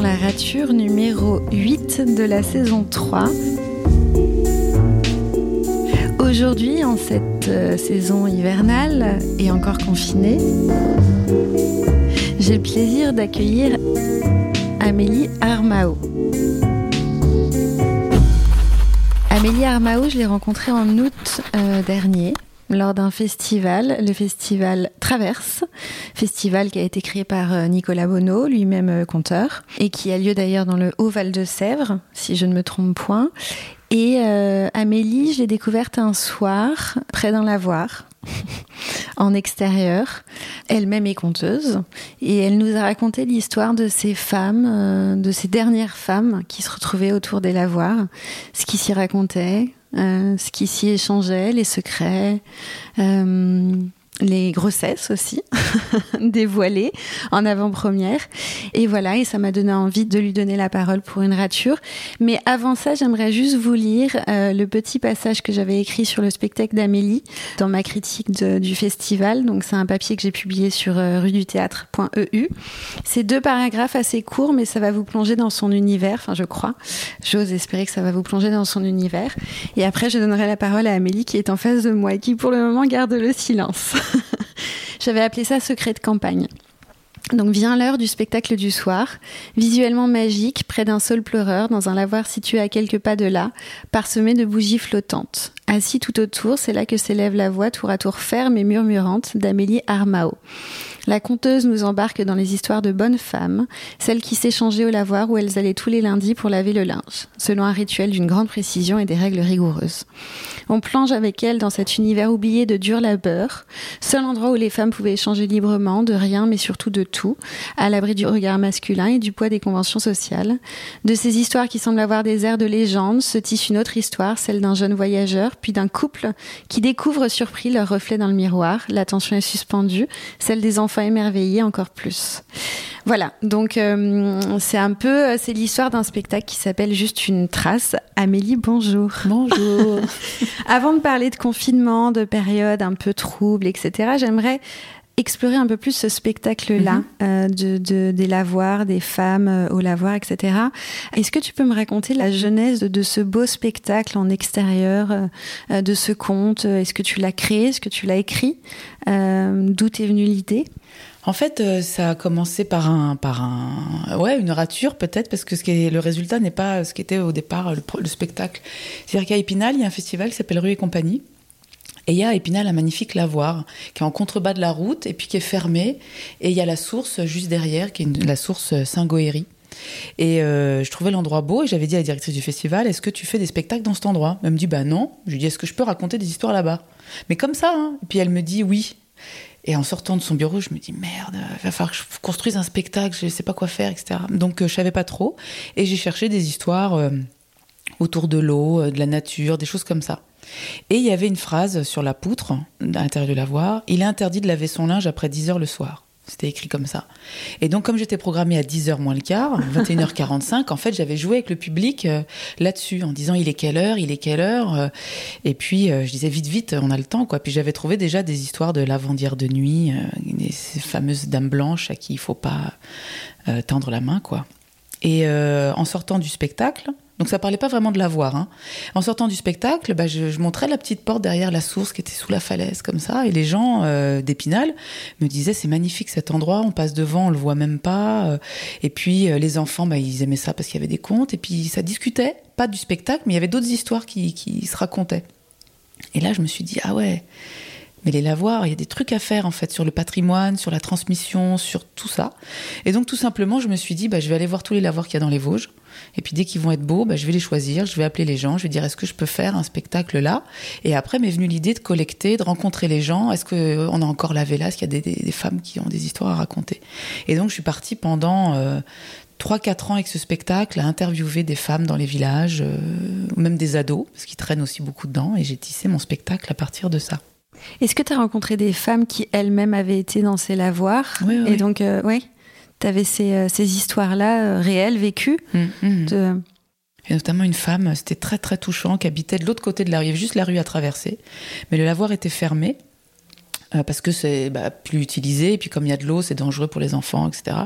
la rature numéro 8 de la saison 3. Aujourd'hui, en cette euh, saison hivernale et encore confinée, j'ai le plaisir d'accueillir Amélie Armao. Amélie Armao, je l'ai rencontrée en août euh, dernier lors d'un festival, le festival Traverse, festival qui a été créé par euh, Nicolas Bonneau, lui-même euh, conteur, et qui a lieu d'ailleurs dans le Haut-Val de Sèvres, si je ne me trompe point. Et euh, Amélie, je l'ai découverte un soir, près d'un lavoir, en extérieur. Elle-même est conteuse et elle nous a raconté l'histoire de ces femmes, de ces dernières femmes qui se retrouvaient autour des lavoirs, ce qui s'y racontait, ce qui s'y échangeait, les secrets, les grossesses aussi, dévoilées en avant-première. Et voilà, et ça m'a donné envie de lui donner la parole pour une rature. Mais avant ça, j'aimerais juste vous lire euh, le petit passage que j'avais écrit sur le spectacle d'Amélie dans ma critique du festival. Donc c'est un papier que j'ai publié sur euh, rue du théâtre.eu. C'est deux paragraphes assez courts, mais ça va vous plonger dans son univers, enfin je crois. J'ose espérer que ça va vous plonger dans son univers. Et après, je donnerai la parole à Amélie qui est en face de moi et qui pour le moment garde le silence. J'avais appelé ça secret de campagne. Donc vient l'heure du spectacle du soir, visuellement magique, près d'un sol pleureur, dans un lavoir situé à quelques pas de là, parsemé de bougies flottantes. Assis tout autour, c'est là que s'élève la voix tour à tour ferme et murmurante d'Amélie Armao. La conteuse nous embarque dans les histoires de bonnes femmes, celles qui s'échangeaient au lavoir où elles allaient tous les lundis pour laver le linge, selon un rituel d'une grande précision et des règles rigoureuses. On plonge avec elles dans cet univers oublié de dur labeur, seul endroit où les femmes pouvaient échanger librement, de rien mais surtout de tout, à l'abri du regard masculin et du poids des conventions sociales. De ces histoires qui semblent avoir des airs de légende, se tisse une autre histoire, celle d'un jeune voyageur, puis d'un couple qui découvre surpris leur reflet dans le miroir. L'attention est suspendue, celle des enfants enfin émerveillé encore plus. Voilà, donc euh, c'est un peu, euh, c'est l'histoire d'un spectacle qui s'appelle Juste une trace. Amélie, bonjour. Bonjour. Avant de parler de confinement, de période un peu trouble, etc., j'aimerais explorer un peu plus ce spectacle-là, mhm. euh, de, des lavoirs, des femmes au lavoir, etc. Est-ce que tu peux me raconter la genèse de, ce beau spectacle en extérieur, de ce conte? Est-ce que tu l'as créé? Est-ce que tu l'as écrit? D'où est venue l'idée? En fait, euh, ça a commencé par un, par un, ouais, une rature peut-être, parce que ce qui est, le résultat n'est pas ce qui était au départ le, spectacle. C'est-à-dire qu'à Épinal, il y a un festival qui s'appelle Rue et Compagnie. Et il y a à Épinal un magnifique lavoir qui est en contrebas de la route et puis qui est fermé. Et il y a la source juste derrière, qui est la source Saint-Goéry. Et euh, je trouvais l'endroit beau et j'avais dit à la directrice du festival Est-ce que tu fais des spectacles dans cet endroit? Elle me dit Bah non. Je lui dis Est-ce que je peux raconter des histoires là-bas? Mais comme ça. Hein. Puis elle me dit Oui. Et en sortant de son bureau, je me dis merde, il va falloir que je construise un spectacle, je ne sais pas quoi faire, etc. Donc euh, je savais pas trop. Et j'ai cherché des histoires euh, autour de l'eau, euh, de la nature, des choses comme ça. Et il y avait une phrase sur la poutre, à l'intérieur de lavoir il est interdit de laver son linge après 10 heures le soir. C'était écrit comme ça. Et donc, comme j'étais programmée à 10h moins le quart, 21h45, en fait, j'avais joué avec le public euh, là-dessus, en disant il est quelle heure, il est quelle heure? Euh, et puis, euh, je disais vite, vite, on a le temps, quoi. Puis j'avais trouvé déjà des histoires de lavandière de nuit, ces fameuses dames blanches à qui il faut pas tendre la main, quoi. Et en sortant du spectacle, donc ça parlait pas vraiment de la voir. Hein. En sortant du spectacle, bah, je, montrais la petite porte derrière la source qui était sous la falaise comme ça, et les gens euh, d'Épinal me disaient c'est magnifique cet endroit, on passe devant, on le voit même pas. Euh. Et puis euh, les enfants, bah, ils aimaient ça parce qu'il y avait des contes, et puis ça discutait, pas du spectacle, mais il y avait d'autres histoires qui, qui se racontaient. Et là, je me suis dit ah ouais. Mais les lavoirs, il y a des trucs à faire en fait sur le patrimoine, sur la transmission, sur tout ça. Et donc tout simplement, je me suis dit, bah, je vais aller voir tous les lavoirs qu'il y a dans les Vosges. Et puis dès qu'ils vont être beaux, bah, je vais les choisir, je vais appeler les gens, je vais dire est-ce que je peux faire un spectacle là? Et après m'est venue l'idée de collecter, de rencontrer les gens. Est-ce qu'on euh, a encore la vela Est-ce qu'il y a des, femmes qui ont des histoires à raconter? Et donc je suis partie pendant euh, 3-4 ans avec ce spectacle à interviewer des femmes dans les villages, euh, ou même des ados, parce qu'ils traînent aussi beaucoup dedans, et j'ai tissé mon spectacle à partir de ça. Est-ce que tu as rencontré des femmes qui elles-mêmes avaient été dans ces lavoirs? Oui, Et donc, euh, oui, tu avais ces, euh, ces histoires-là euh, réelles, vécues mmh, mmh. Et notamment une femme, c'était très très touchant, qui habitait de l'autre côté de la rue, il y avait juste la rue à traverser. Mais le lavoir était fermé. Euh, parce que c'est bah, plus utilisé, et puis comme il y a de l'eau, c'est dangereux pour les enfants, etc.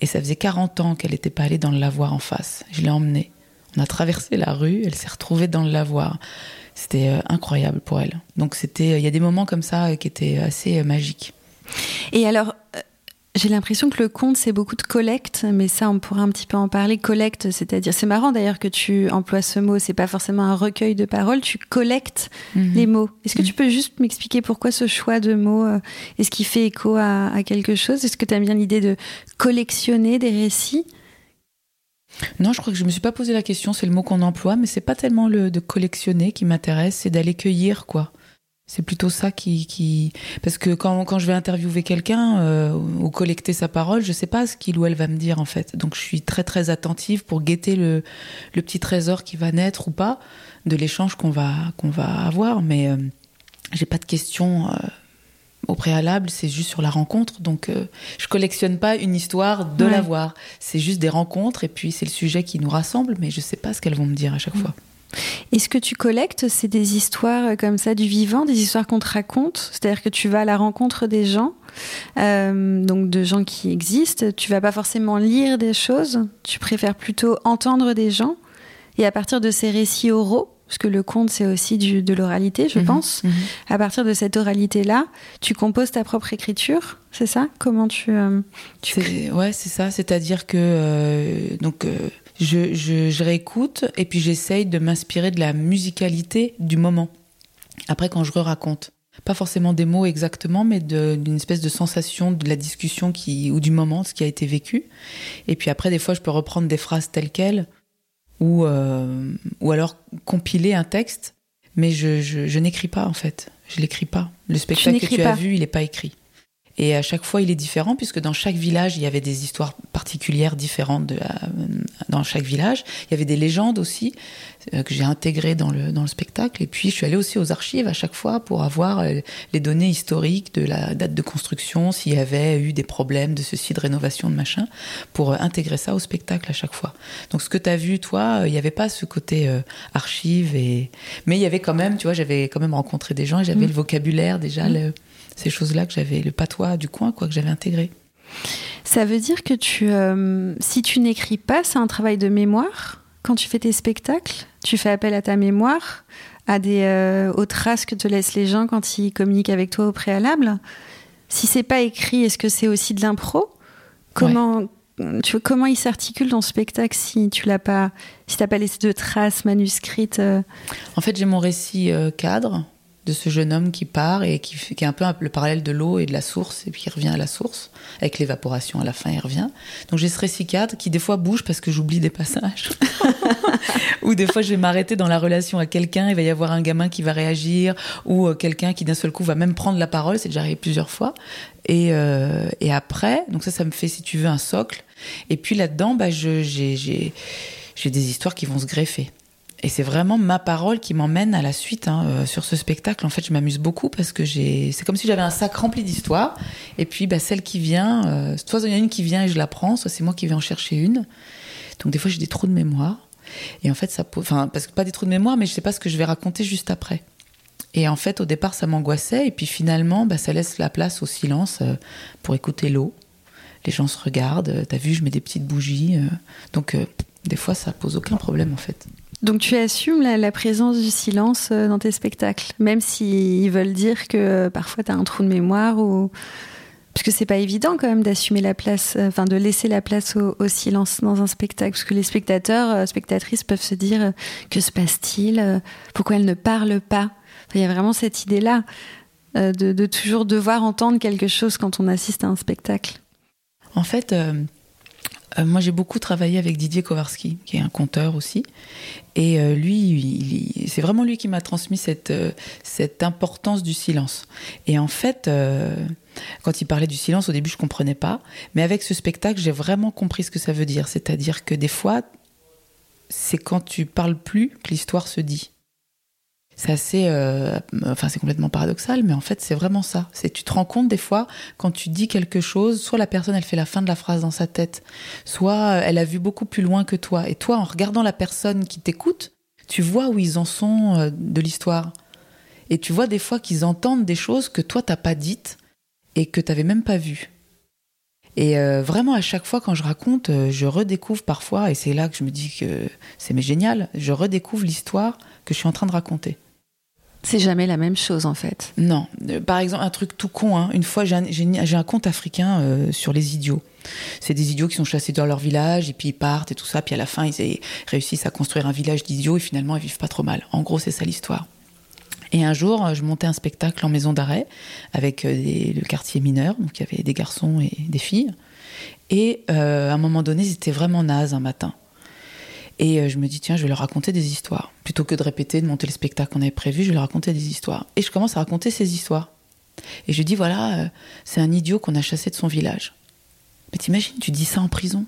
Et ça faisait 40 ans qu'elle n'était pas allée dans le lavoir en face. Je l'ai emmenée. On a traversé la rue, elle s'est retrouvée dans le lavoir. C'était euh, incroyable pour elle. Donc c'était, il y a des moments comme ça qui étaient assez magiques. Et alors, j'ai l'impression que le conte, c'est beaucoup de collecte, mais ça, on pourrait un petit peu en parler. Collecte, c'est-à-dire, c'est marrant d'ailleurs que tu emploies ce mot, c'est pas forcément un recueil de paroles, tu collectes mhm. les mots. Est-ce que tu mhm. peux juste m'expliquer pourquoi ce choix de mots euh, Est-ce qu'il fait écho à, quelque chose? Est-ce que tu aimes bien l'idée de collectionner des récits? Non, je crois que je me suis pas posé la question. C'est le mot qu'on emploie, mais c'est pas tellement le de collectionner qui m'intéresse, c'est d'aller cueillir, quoi. C'est plutôt ça qui, qui... Parce que quand, quand je vais interviewer quelqu'un euh, ou collecter sa parole, je sais pas ce qu'il ou elle va me dire en fait. Donc je suis très très attentive pour guetter le, le petit trésor qui va naître ou pas de l'échange qu'on va, qu'on va avoir. Mais euh, j'ai pas de questions euh, au préalable, c'est juste sur la rencontre. Donc euh, je collectionne pas une histoire de l'avoir. C'est juste des rencontres et puis c'est le sujet qui nous rassemble, mais je sais pas ce qu'elles vont me dire à chaque fois. Et ce que tu collectes, c'est des histoires euh, comme ça du vivant, des histoires qu'on te raconte? C'est-à-dire que tu vas à la rencontre des gens, euh, donc de gens qui existent. Tu vas pas forcément lire des choses. Tu préfères plutôt entendre des gens. Et à partir de ces récits oraux, parce que le conte c'est aussi du, de l'oralité, je mhm, pense. Mhm. À partir de cette oralité-là, tu composes ta propre écriture, c'est ça? Comment tu, euh, Ouais, c'est ça. C'est-à-dire que donc je, je, réécoute et puis j'essaye de m'inspirer de la musicalité du moment. Après, quand je re-raconte. Pas forcément des mots exactement, mais d'une espèce de sensation de la discussion qui, ou du moment, ce qui a été vécu. Et puis après, des fois, je peux reprendre des phrases telles quelles, ou, euh, ou alors compiler un texte, mais je, je, je n'écris pas en fait. Je l'écris pas. Le spectacle que tu as vu, il n'est pas écrit. Et à chaque fois, il est différent, puisque dans chaque village, il y avait des histoires particulières différentes de, dans chaque village. Il y avait des légendes aussi euh, que j'ai intégrées dans le, dans le spectacle. Et puis, je suis allée aussi aux archives à chaque fois pour avoir euh, les données historiques de la date de construction, s'il y avait eu des problèmes de ceci, de rénovation, de machin, pour euh, intégrer ça au spectacle à chaque fois. Donc, ce que tu as vu, toi, il n'y avait pas ce côté archive, et... mais il y avait quand même, tu vois, j'avais quand même rencontré des gens et j'avais mmh. le vocabulaire déjà. Mmh. Le ces choses-là que j'avais, le patois du coin, quoi, que j'avais intégré. Ça veut dire que tu, euh, si tu n'écris pas, c'est un travail de mémoire quand tu fais tes spectacles. Tu fais appel à ta mémoire, à des euh, aux traces que te laissent les gens quand ils communiquent avec toi au préalable. Si c'est pas écrit, est-ce que c'est aussi de l'impro? Comment tu, comment il s'articule ton spectacle si tu l'as pas, si t'as pas laissé de traces manuscrites euh? En fait, j'ai mon récit cadre de ce jeune homme qui part et qui, qui est un peu le parallèle de l'eau et de la source, et puis il revient à la source, avec l'évaporation à la fin, il revient. Donc j'ai ce récit qui des fois bouge parce que j'oublie des passages. ou des fois je vais m'arrêter dans la relation à quelqu'un, il va y avoir un gamin qui va réagir, ou euh, quelqu'un qui d'un seul coup va même prendre la parole, c'est déjà arrivé plusieurs fois. Et, euh, et après, donc ça, ça me fait, si tu veux, un socle. Et puis là-dedans, bah, j'ai des histoires qui vont se greffer. Et c'est vraiment ma parole qui m'emmène à la suite hein, euh, sur ce spectacle. En fait, je m'amuse beaucoup parce que c'est comme si j'avais un sac rempli d'histoires. Et puis, bah, celle qui vient, euh, soit il y en a une qui vient et je la prends, soit c'est moi qui vais en chercher une. Donc des fois, j'ai des trous de mémoire. Et en fait, ça, enfin, parce que pas des trous de mémoire, mais je sais pas ce que je vais raconter juste après. Et en fait, au départ, ça m'angoissait. Et puis finalement, bah, ça laisse la place au silence euh, pour écouter l'eau. Les gens se regardent. T'as vu, je mets des petites bougies. donc, des fois, ça pose aucun problème en fait. Donc tu assumes la, présence du silence euh, dans tes spectacles, même s'ils veulent dire que euh, parfois tu as un trou de mémoire ou parce que c'est pas évident quand même d'assumer la place, euh, enfin de laisser la place au, silence dans un spectacle, parce que les spectateurs, spectatrices peuvent se dire que se passe-t-il, pourquoi elles ne parlent pas? Il y a vraiment cette idée-là de, toujours devoir entendre quelque chose quand on assiste à un spectacle. En fait, moi, j'ai beaucoup travaillé avec Didier Kowarski, qui est un conteur aussi. Et euh, lui, c'est vraiment lui qui m'a transmis cette, euh, importance du silence. Et en fait, quand il parlait du silence, au début, je comprenais pas. Mais avec ce spectacle, j'ai vraiment compris ce que ça veut dire. C'est-à-dire que des fois, c'est quand tu parles plus que l'histoire se dit c'est assez, euh, enfin c'est complètement paradoxal, mais en fait c'est vraiment ça. C'est tu te rends compte des fois quand tu dis quelque chose, soit la personne elle fait la fin de la phrase dans sa tête, soit euh, elle a vu beaucoup plus loin que toi. Et toi, en regardant la personne qui t'écoute, tu vois où ils en sont euh, de l'histoire. Et tu vois des fois qu'ils entendent des choses que toi t'as pas dites et que t'avais même pas vues. Et euh, vraiment, à chaque fois quand je raconte, je redécouvre parfois, et c'est là que je me dis que c'est génial, je redécouvre l'histoire que je suis en train de raconter. C'est jamais la même chose en fait. Non. Euh, par exemple, un truc tout con, hein. une fois j'ai un, conte africain euh, sur les idiots. C'est des idiots qui sont chassés dans leur village et puis ils partent et tout ça, puis à la fin ils réussissent à construire un village d'idiots et finalement ils vivent pas trop mal. En gros, c'est ça l'histoire. Et un jour, je montais un spectacle en maison d'arrêt avec euh, des, le quartier mineur, donc il y avait des garçons et des filles. Et euh, à un moment donné, ils étaient vraiment nazes un matin. Et euh, je me dis, tiens, je vais leur raconter des histoires. Plutôt que de répéter, de monter le spectacle qu'on avait prévu, je vais leur raconter des histoires. Et je commence à raconter ces histoires. Et je dis, voilà, euh, c'est un idiot qu'on a chassé de son village. Mais t'imagines, tu dis ça en prison?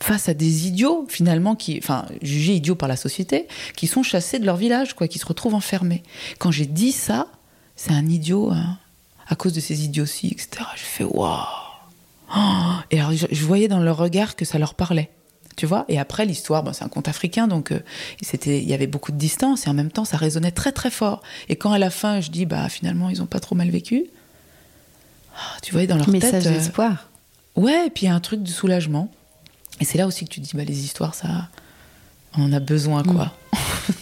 Face à des idiots finalement qui, enfin jugés idiots par la société, qui sont chassés de leur village, quoi, qui se retrouvent enfermés. Quand j'ai dit ça, c'est un idiot hein, à cause de ses idioties, etc. Je fais waouh. Et alors je, voyais dans leur regard que ça leur parlait, tu vois. Et après l'histoire, c'est un conte africain, donc euh, c'était, il y avait beaucoup de distance et en même temps ça résonnait très très fort. Et quand à la fin je dis bah finalement ils ont pas trop mal vécu, ah, tu voyais dans leur Message tête. Message d'espoir. Ouais, et puis il y a un truc de soulagement. Et c'est là aussi que tu dis, bah, les histoires, ça, on en a besoin, quoi.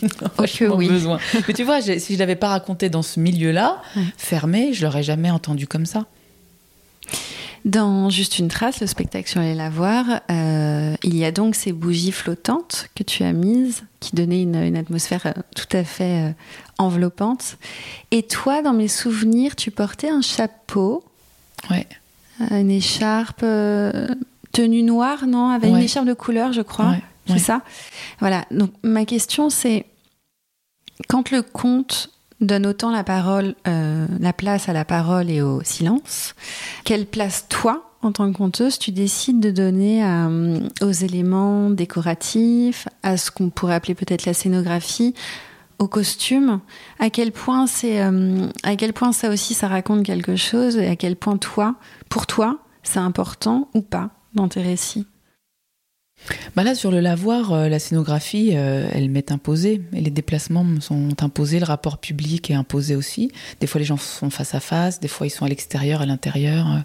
Mm. oh, oui. besoin. Mais tu vois, si je l'avais pas raconté dans ce milieu-là, fermé, je l'aurais jamais entendu comme ça. Dans Juste une trace, le spectacle sur les lavoirs, euh, il y a donc ces bougies flottantes que tu as mises, qui donnaient une, atmosphère euh, tout à fait euh, enveloppante. Et toi, dans mes souvenirs, tu portais un chapeau, ouais. une écharpe tenue noire, non? Avec une écharpe de couleur, je crois. c'est ça? Voilà. Donc, ma question, c'est quand le conte donne autant la parole, euh, la place à la parole et au silence, quelle place, toi, en tant que conteuse, tu décides de donner euh, aux éléments décoratifs, à ce qu'on pourrait appeler peut-être la scénographie, aux costumes À quel point c'est, euh, à quel point ça aussi, ça raconte quelque chose et à quel point toi, pour toi, c'est important ou pas dans tes récits? Bah là, sur le lavoir, euh, la scénographie, euh, elle m'est imposée. Les déplacements sont imposés, le rapport public est imposé aussi. Des fois, les gens sont face à face, des fois, ils sont à l'extérieur, à l'intérieur.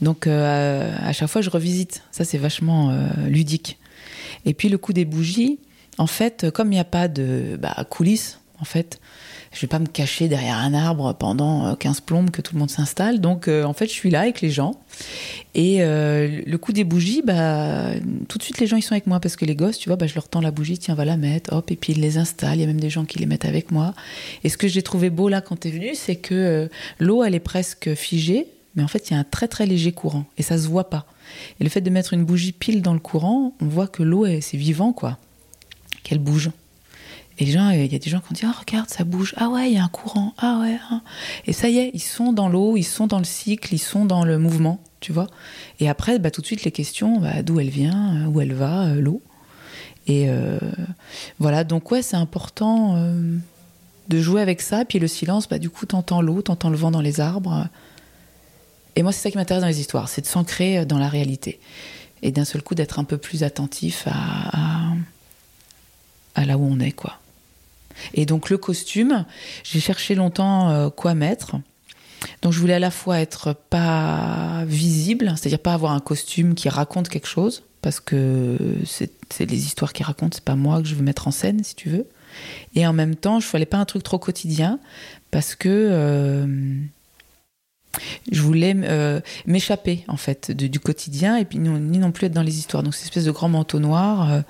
Donc, euh, à chaque fois, je revisite. Ça, c'est vachement ludique. Et puis, le coup des bougies, en fait, comme il n'y a pas de bah, coulisses, en fait, je vais pas me cacher derrière un arbre pendant 15 euh, plombes que tout le monde s'installe. Donc euh, en fait, je suis là avec les gens. Et euh, le coup des bougies, bah tout de suite les gens ils sont avec moi parce que les gosses, tu vois, bah, je leur tends la bougie, tiens, va la mettre, hop, et puis ils les installent. Il y a même des gens qui les mettent avec moi. Et ce que j'ai trouvé beau là quand tu es venu, c'est que l'eau elle est presque figée, mais en fait il y a un très très léger courant et ça se voit pas. Et le fait de mettre une bougie pile dans le courant, on voit que l'eau c'est vivant quoi, qu'elle bouge. Et gens, il y a des gens qui ont dit, oh, regarde, ça bouge. Ah ouais, il y a un courant. Ah ouais. Hein. Et ça y est, ils sont dans l'eau, ils sont dans le cycle, ils sont dans le mouvement, tu vois. Et après, bah, tout de suite, les questions, bah, d'où elle vient, euh, où elle va, euh, l'eau. Et euh, voilà, donc ouais, c'est important de jouer avec ça. Puis le silence, bah, du coup, t'entends l'eau, t'entends le vent dans les arbres. Et moi, c'est ça qui m'intéresse dans les histoires, c'est de s'ancrer dans la réalité. Et d'un seul coup, d'être un peu plus attentif à là où on est, quoi. Et donc le costume, j'ai cherché longtemps euh, quoi mettre. Donc je voulais à la fois être pas visible, c'est-à-dire pas avoir un costume qui raconte quelque chose, parce que c'est les histoires qui racontent, c'est pas moi que je veux mettre en scène, si tu veux. Et en même temps, je voulais pas un truc trop quotidien, parce que euh, je voulais euh, m'échapper en fait du quotidien et puis ni non plus être dans les histoires. Donc cette espèce de grand manteau noir.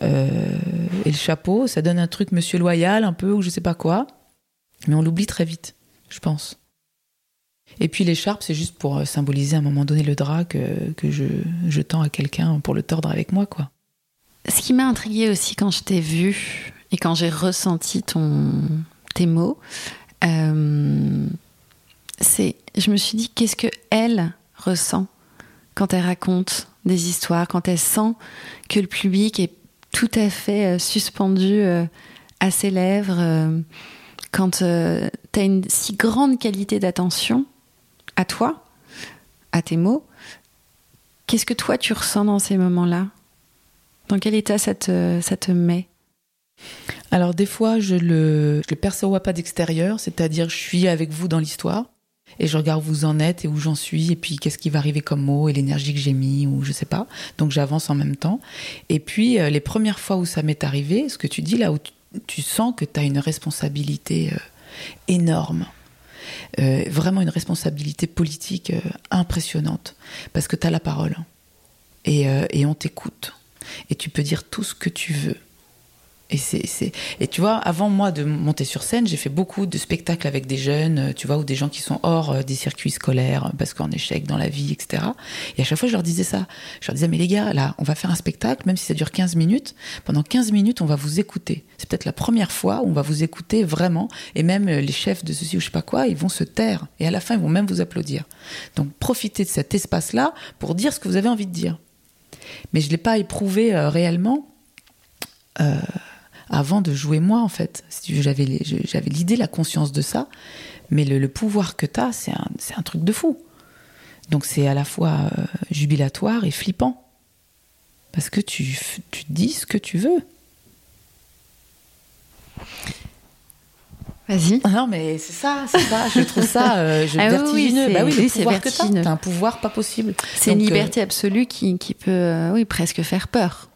Et le chapeau, ça donne un truc monsieur loyal un peu ou je sais pas quoi. Mais on l'oublie très vite, je pense. Et puis l'écharpe, c'est juste pour euh, symboliser à un moment donné le drap que, que je, je tends à quelqu'un pour le tordre avec moi, quoi. Ce qui m'a intrigué aussi quand je t'ai vu et quand j'ai ressenti ton, tes mots, euh, c'est, je me suis dit, qu'est-ce que elle ressent quand elle raconte des histoires, quand elle sent que le public est tout à fait euh, suspendu euh, à ses lèvres, euh, quand tu as une si grande qualité d'attention à toi, à tes mots, qu'est-ce que toi tu ressens dans ces moments-là? Dans quel état ça te, ça te met? Alors des fois, je le, je le perçois pas d'extérieur, c'est-à-dire je suis avec vous dans l'histoire et je regarde où vous en êtes et où j'en suis et puis qu'est-ce qui va arriver comme mot et l'énergie que j'ai mis ou je sais pas. Donc j'avance en même temps. Et puis euh, les premières fois où ça m'est arrivé, ce que tu dis là où tu, sens que tu as une responsabilité euh, énorme. Euh, vraiment une responsabilité politique impressionnante parce que tu as la parole et, et on t'écoute et tu peux dire tout ce que tu veux et, c'est, et tu vois, avant moi de monter sur scène, j'ai fait beaucoup de spectacles avec des jeunes, euh, tu vois, ou des gens qui sont hors euh, des circuits scolaires, parce qu'en échec dans la vie, etc. Et à chaque fois, je leur disais ça. Je leur disais, mais les gars, là, on va faire un spectacle, même si ça dure 15 minutes. Pendant 15 minutes, on va vous écouter. C'est peut-être la première fois où on va vous écouter vraiment. Et même euh, les chefs de ceci ou je sais pas quoi, ils vont se taire. Et à la fin, ils vont même vous applaudir. Donc, profitez de cet espace-là pour dire ce que vous avez envie de dire. Mais je l'ai pas éprouvé réellement. Euh, avant de jouer moi, en fait. J'avais l'idée, la conscience de ça, mais le, pouvoir que tu as, c'est un, truc de fou. Donc c'est à la fois euh, jubilatoire et flippant. Parce que tu, tu dis ce que tu veux. Vas-y. Ah non, mais c'est ça, c'est ça. Je trouve ça euh, je, ah vertigineux. Oui, bah oui, le pouvoir que tu as, un pouvoir pas possible. C'est une liberté euh, absolue qui, qui peut, oui, presque faire peur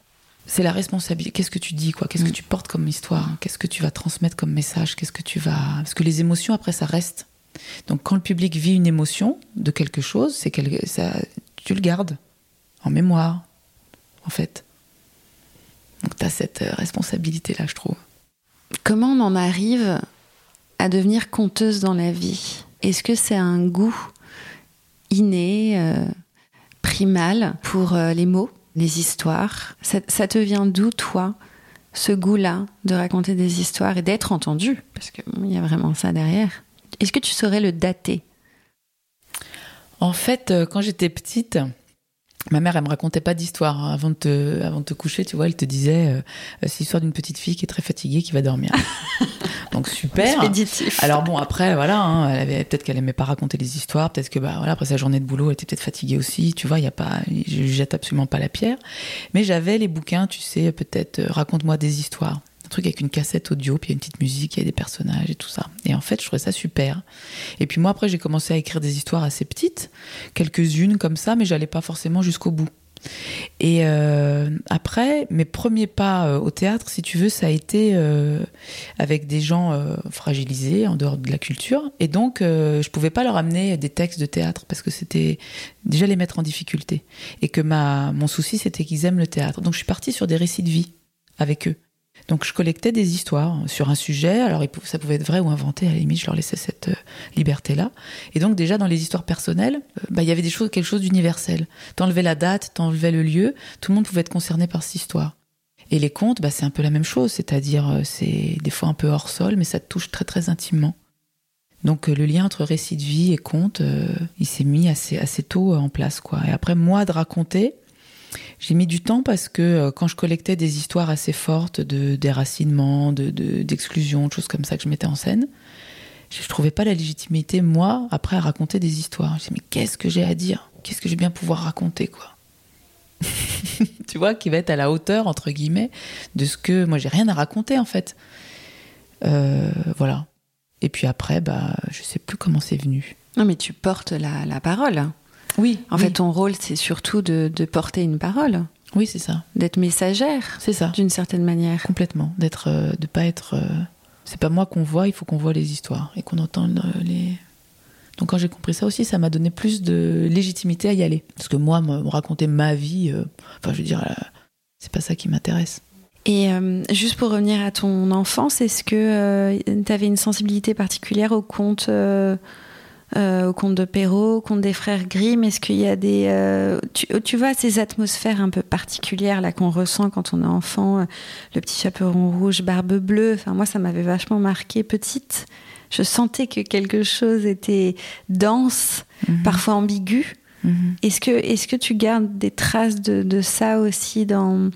c'est la responsabilité. Qu'est-ce que tu dis, quoi? Qu'est-ce que mm. tu portes comme histoire? Qu'est-ce que tu vas transmettre comme message? Qu'est-ce que tu vas Parce que les émotions, après, ça reste. Donc, quand le public vit une émotion de quelque chose, c'est que ça, tu le gardes en mémoire, en fait. Donc, tu as cette euh, responsabilité-là, je trouve. Comment on en arrive à devenir conteuse dans la vie? Est-ce que c'est un goût inné, euh, primal pour euh, les mots? Les histoires. Ça, te vient d'où, toi, ce goût-là de raconter des histoires et d'être entendu? Parce qu'il y a vraiment ça derrière. Est-ce que tu saurais le dater? En fait, euh, quand j'étais petite, Ma mère, elle me racontait pas d'histoire hein. avant de te, avant de te coucher, tu vois. Elle te disait, euh, c'est l'histoire d'une petite fille qui est très fatiguée, qui va dormir. Donc super. Alors bon, après, voilà, hein, elle avait peut-être qu'elle aimait pas raconter les histoires, peut-être que bah voilà, après sa journée de boulot, elle était peut-être fatiguée aussi. Tu vois, il y a pas, je jette absolument pas la pierre. Mais j'avais les bouquins, tu sais, peut-être euh, raconte-moi des histoires un truc avec une cassette audio, puis il y a une petite musique, il y a des personnages et tout ça. Et en fait, je trouvais ça super. Et puis moi, après, j'ai commencé à écrire des histoires assez petites, quelques-unes comme ça, mais j'allais pas forcément jusqu'au bout. Et euh, après, mes premiers pas euh, au théâtre, si tu veux, ça a été euh, avec des gens fragilisés en dehors de la culture. Et donc, je pouvais pas leur amener des textes de théâtre parce que c'était déjà les mettre en difficulté. Et que ma, mon souci, c'était qu'ils aiment le théâtre. Donc, je suis partie sur des récits de vie avec eux. Donc je collectais des histoires sur un sujet, alors ça pouvait être vrai ou inventé, à la limite je leur laissais cette euh, liberté-là. Et donc déjà dans les histoires personnelles, euh, bah, il y avait quelque chose d'universel. T'enlevais la date, t'enlevais le lieu, tout le monde pouvait être concerné par cette histoire. Et les contes, bah, c'est un peu la même chose, c'est-à-dire euh, c'est des fois un peu hors sol, mais ça te touche très très intimement. Donc le lien entre récit de vie et conte, il s'est mis assez, assez tôt en place. quoi. Et après, moi, de raconter, j'ai mis du temps parce que euh, quand je collectais des histoires assez fortes de déracinement, de, d'exclusion, de, choses comme ça que je mettais en scène, je, trouvais pas la légitimité, moi, après, à raconter des histoires. Je me mais qu'est-ce que j'ai à dire? Qu'est-ce que j'ai bien pouvoir raconter, quoi? Tu vois, qui va être à la hauteur, entre guillemets, de ce que. Moi, j'ai rien à raconter, en fait. Euh, voilà. Et puis après, bah, je sais plus comment c'est venu. Non, mais tu portes la, la parole. Oui. En fait, ton rôle, c'est surtout de, porter une parole. Oui, c'est ça. D'être messagère. C'est ça. D'une certaine manière. Complètement. D'être, euh, de pas être. Euh, c'est pas moi qu'on voit, il faut qu'on voit les histoires et qu'on entende euh, les. Donc quand j'ai compris ça aussi, ça m'a donné plus de légitimité à y aller. Parce que moi, me raconter ma vie, enfin, je veux dire, c'est pas ça qui m'intéresse. Et juste pour revenir à ton enfance, est-ce que tu avais une sensibilité particulière au conte euh, au conte de Perrault, au conte des frères Grimm Est-ce qu'il y a des... Euh, tu, vois ces atmosphères un peu particulières là qu'on ressent quand on est enfant, euh, le petit chaperon rouge, barbe bleue, enfin moi ça m'avait vachement marqué petite. Je sentais que quelque chose était dense, mhm. parfois ambigu. Mhm. Est-ce que, est que tu gardes des traces de, ça aussi dans...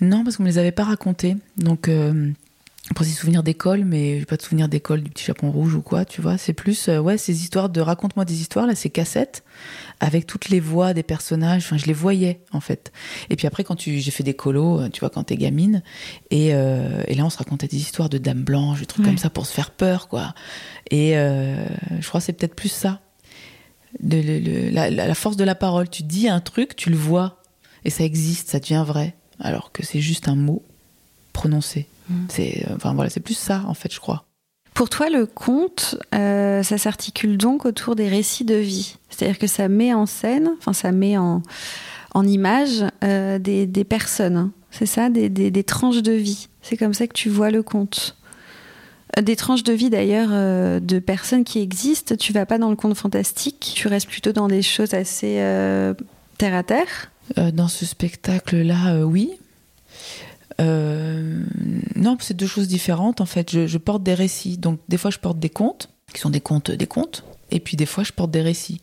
Non, parce qu'on ne les avait pas racontées. Donc pour des souvenirs d'école, mais j'ai pas de souvenirs d'école du petit chaperon rouge ou quoi, tu vois. C'est plus, euh, ouais, ces histoires de raconte-moi des histoires, là, ces cassettes, avec toutes les voix des personnages, enfin, je les voyais, en fait. Et puis après, quand tu, j'ai fait des colos, euh, tu vois, quand t'es gamine, et, euh, et là, on se racontait des histoires de dames blanches, des trucs Ouais. comme ça pour se faire peur, quoi. Et euh, je crois que c'est peut-être plus ça. Le- le- la- la force de la parole. Tu dis un truc, tu le vois, et ça existe, ça devient vrai, alors que c'est juste un mot prononcé. C'est, euh, enfin voilà, c'est plus ça en fait, je crois. Pour toi, le conte, euh, ça s'articule donc autour des récits de vie. C'est-à-dire que ça met en scène, enfin ça met en, en image euh, des, des personnes. hein. C'est ça, des, des- des tranches de vie. C'est comme ça que tu vois le conte. Des tranches de vie d'ailleurs euh, de personnes qui existent. Tu vas pas dans le conte fantastique. Tu restes plutôt dans des choses assez terre à terre. Dans ce spectacle-là, oui. Euh, non, c'est deux choses différentes en fait. Je, je porte des récits, donc des fois je porte des contes, qui sont des contes, des contes, et puis des fois je porte des récits.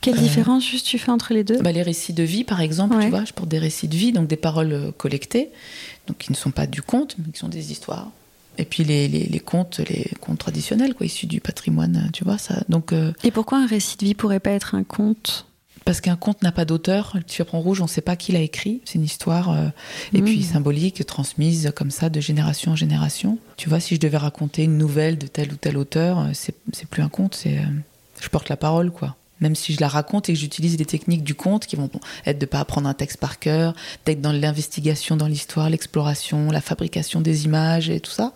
Quelle Euh, différence juste tu fais entre les deux? Bah, les récits de vie, par exemple, Ouais. tu vois, je porte des récits de vie, donc des paroles euh, collectées, donc qui ne sont pas du conte, mais qui sont des histoires. Et puis les, les, les contes, les contes traditionnels, quoi, issus du patrimoine, tu vois ça. Donc euh, Et pourquoi un récit de vie pourrait pas être un conte? Parce qu'un conte n'a pas d'auteur, le chaperon rouge, on ne sait pas qui l'a écrit. C'est une histoire, euh, et puis symbolique, transmise comme ça de génération en génération. Tu vois, si je devais raconter une nouvelle de tel ou tel auteur, euh, c'est c'est plus un conte, c'est euh, je porte la parole, quoi. Même si je la raconte et que j'utilise les techniques du conte qui vont être de pas apprendre un texte par cœur, d'être dans l'investigation dans l'histoire, l'exploration, la fabrication des images et tout ça,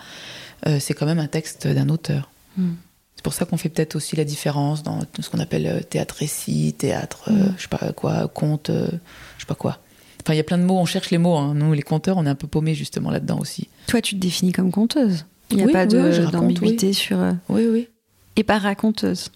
euh, c'est quand même un texte d'un auteur. Mm. C'est pour ça qu'on fait peut-être aussi la différence dans ce qu'on appelle euh, théâtre-récit, théâtre, euh, Mm. je sais pas quoi, conte, euh, je sais pas quoi. Enfin, il y a plein de mots, on cherche les mots. hein. Nous, les conteurs, on est un peu paumés justement là-dedans aussi. Toi, tu te définis comme conteuse. Il n'y a Oui, pas oui, de- oui, d'ambiguïté sur. euh, Oui, oui. Et pas raconteuse.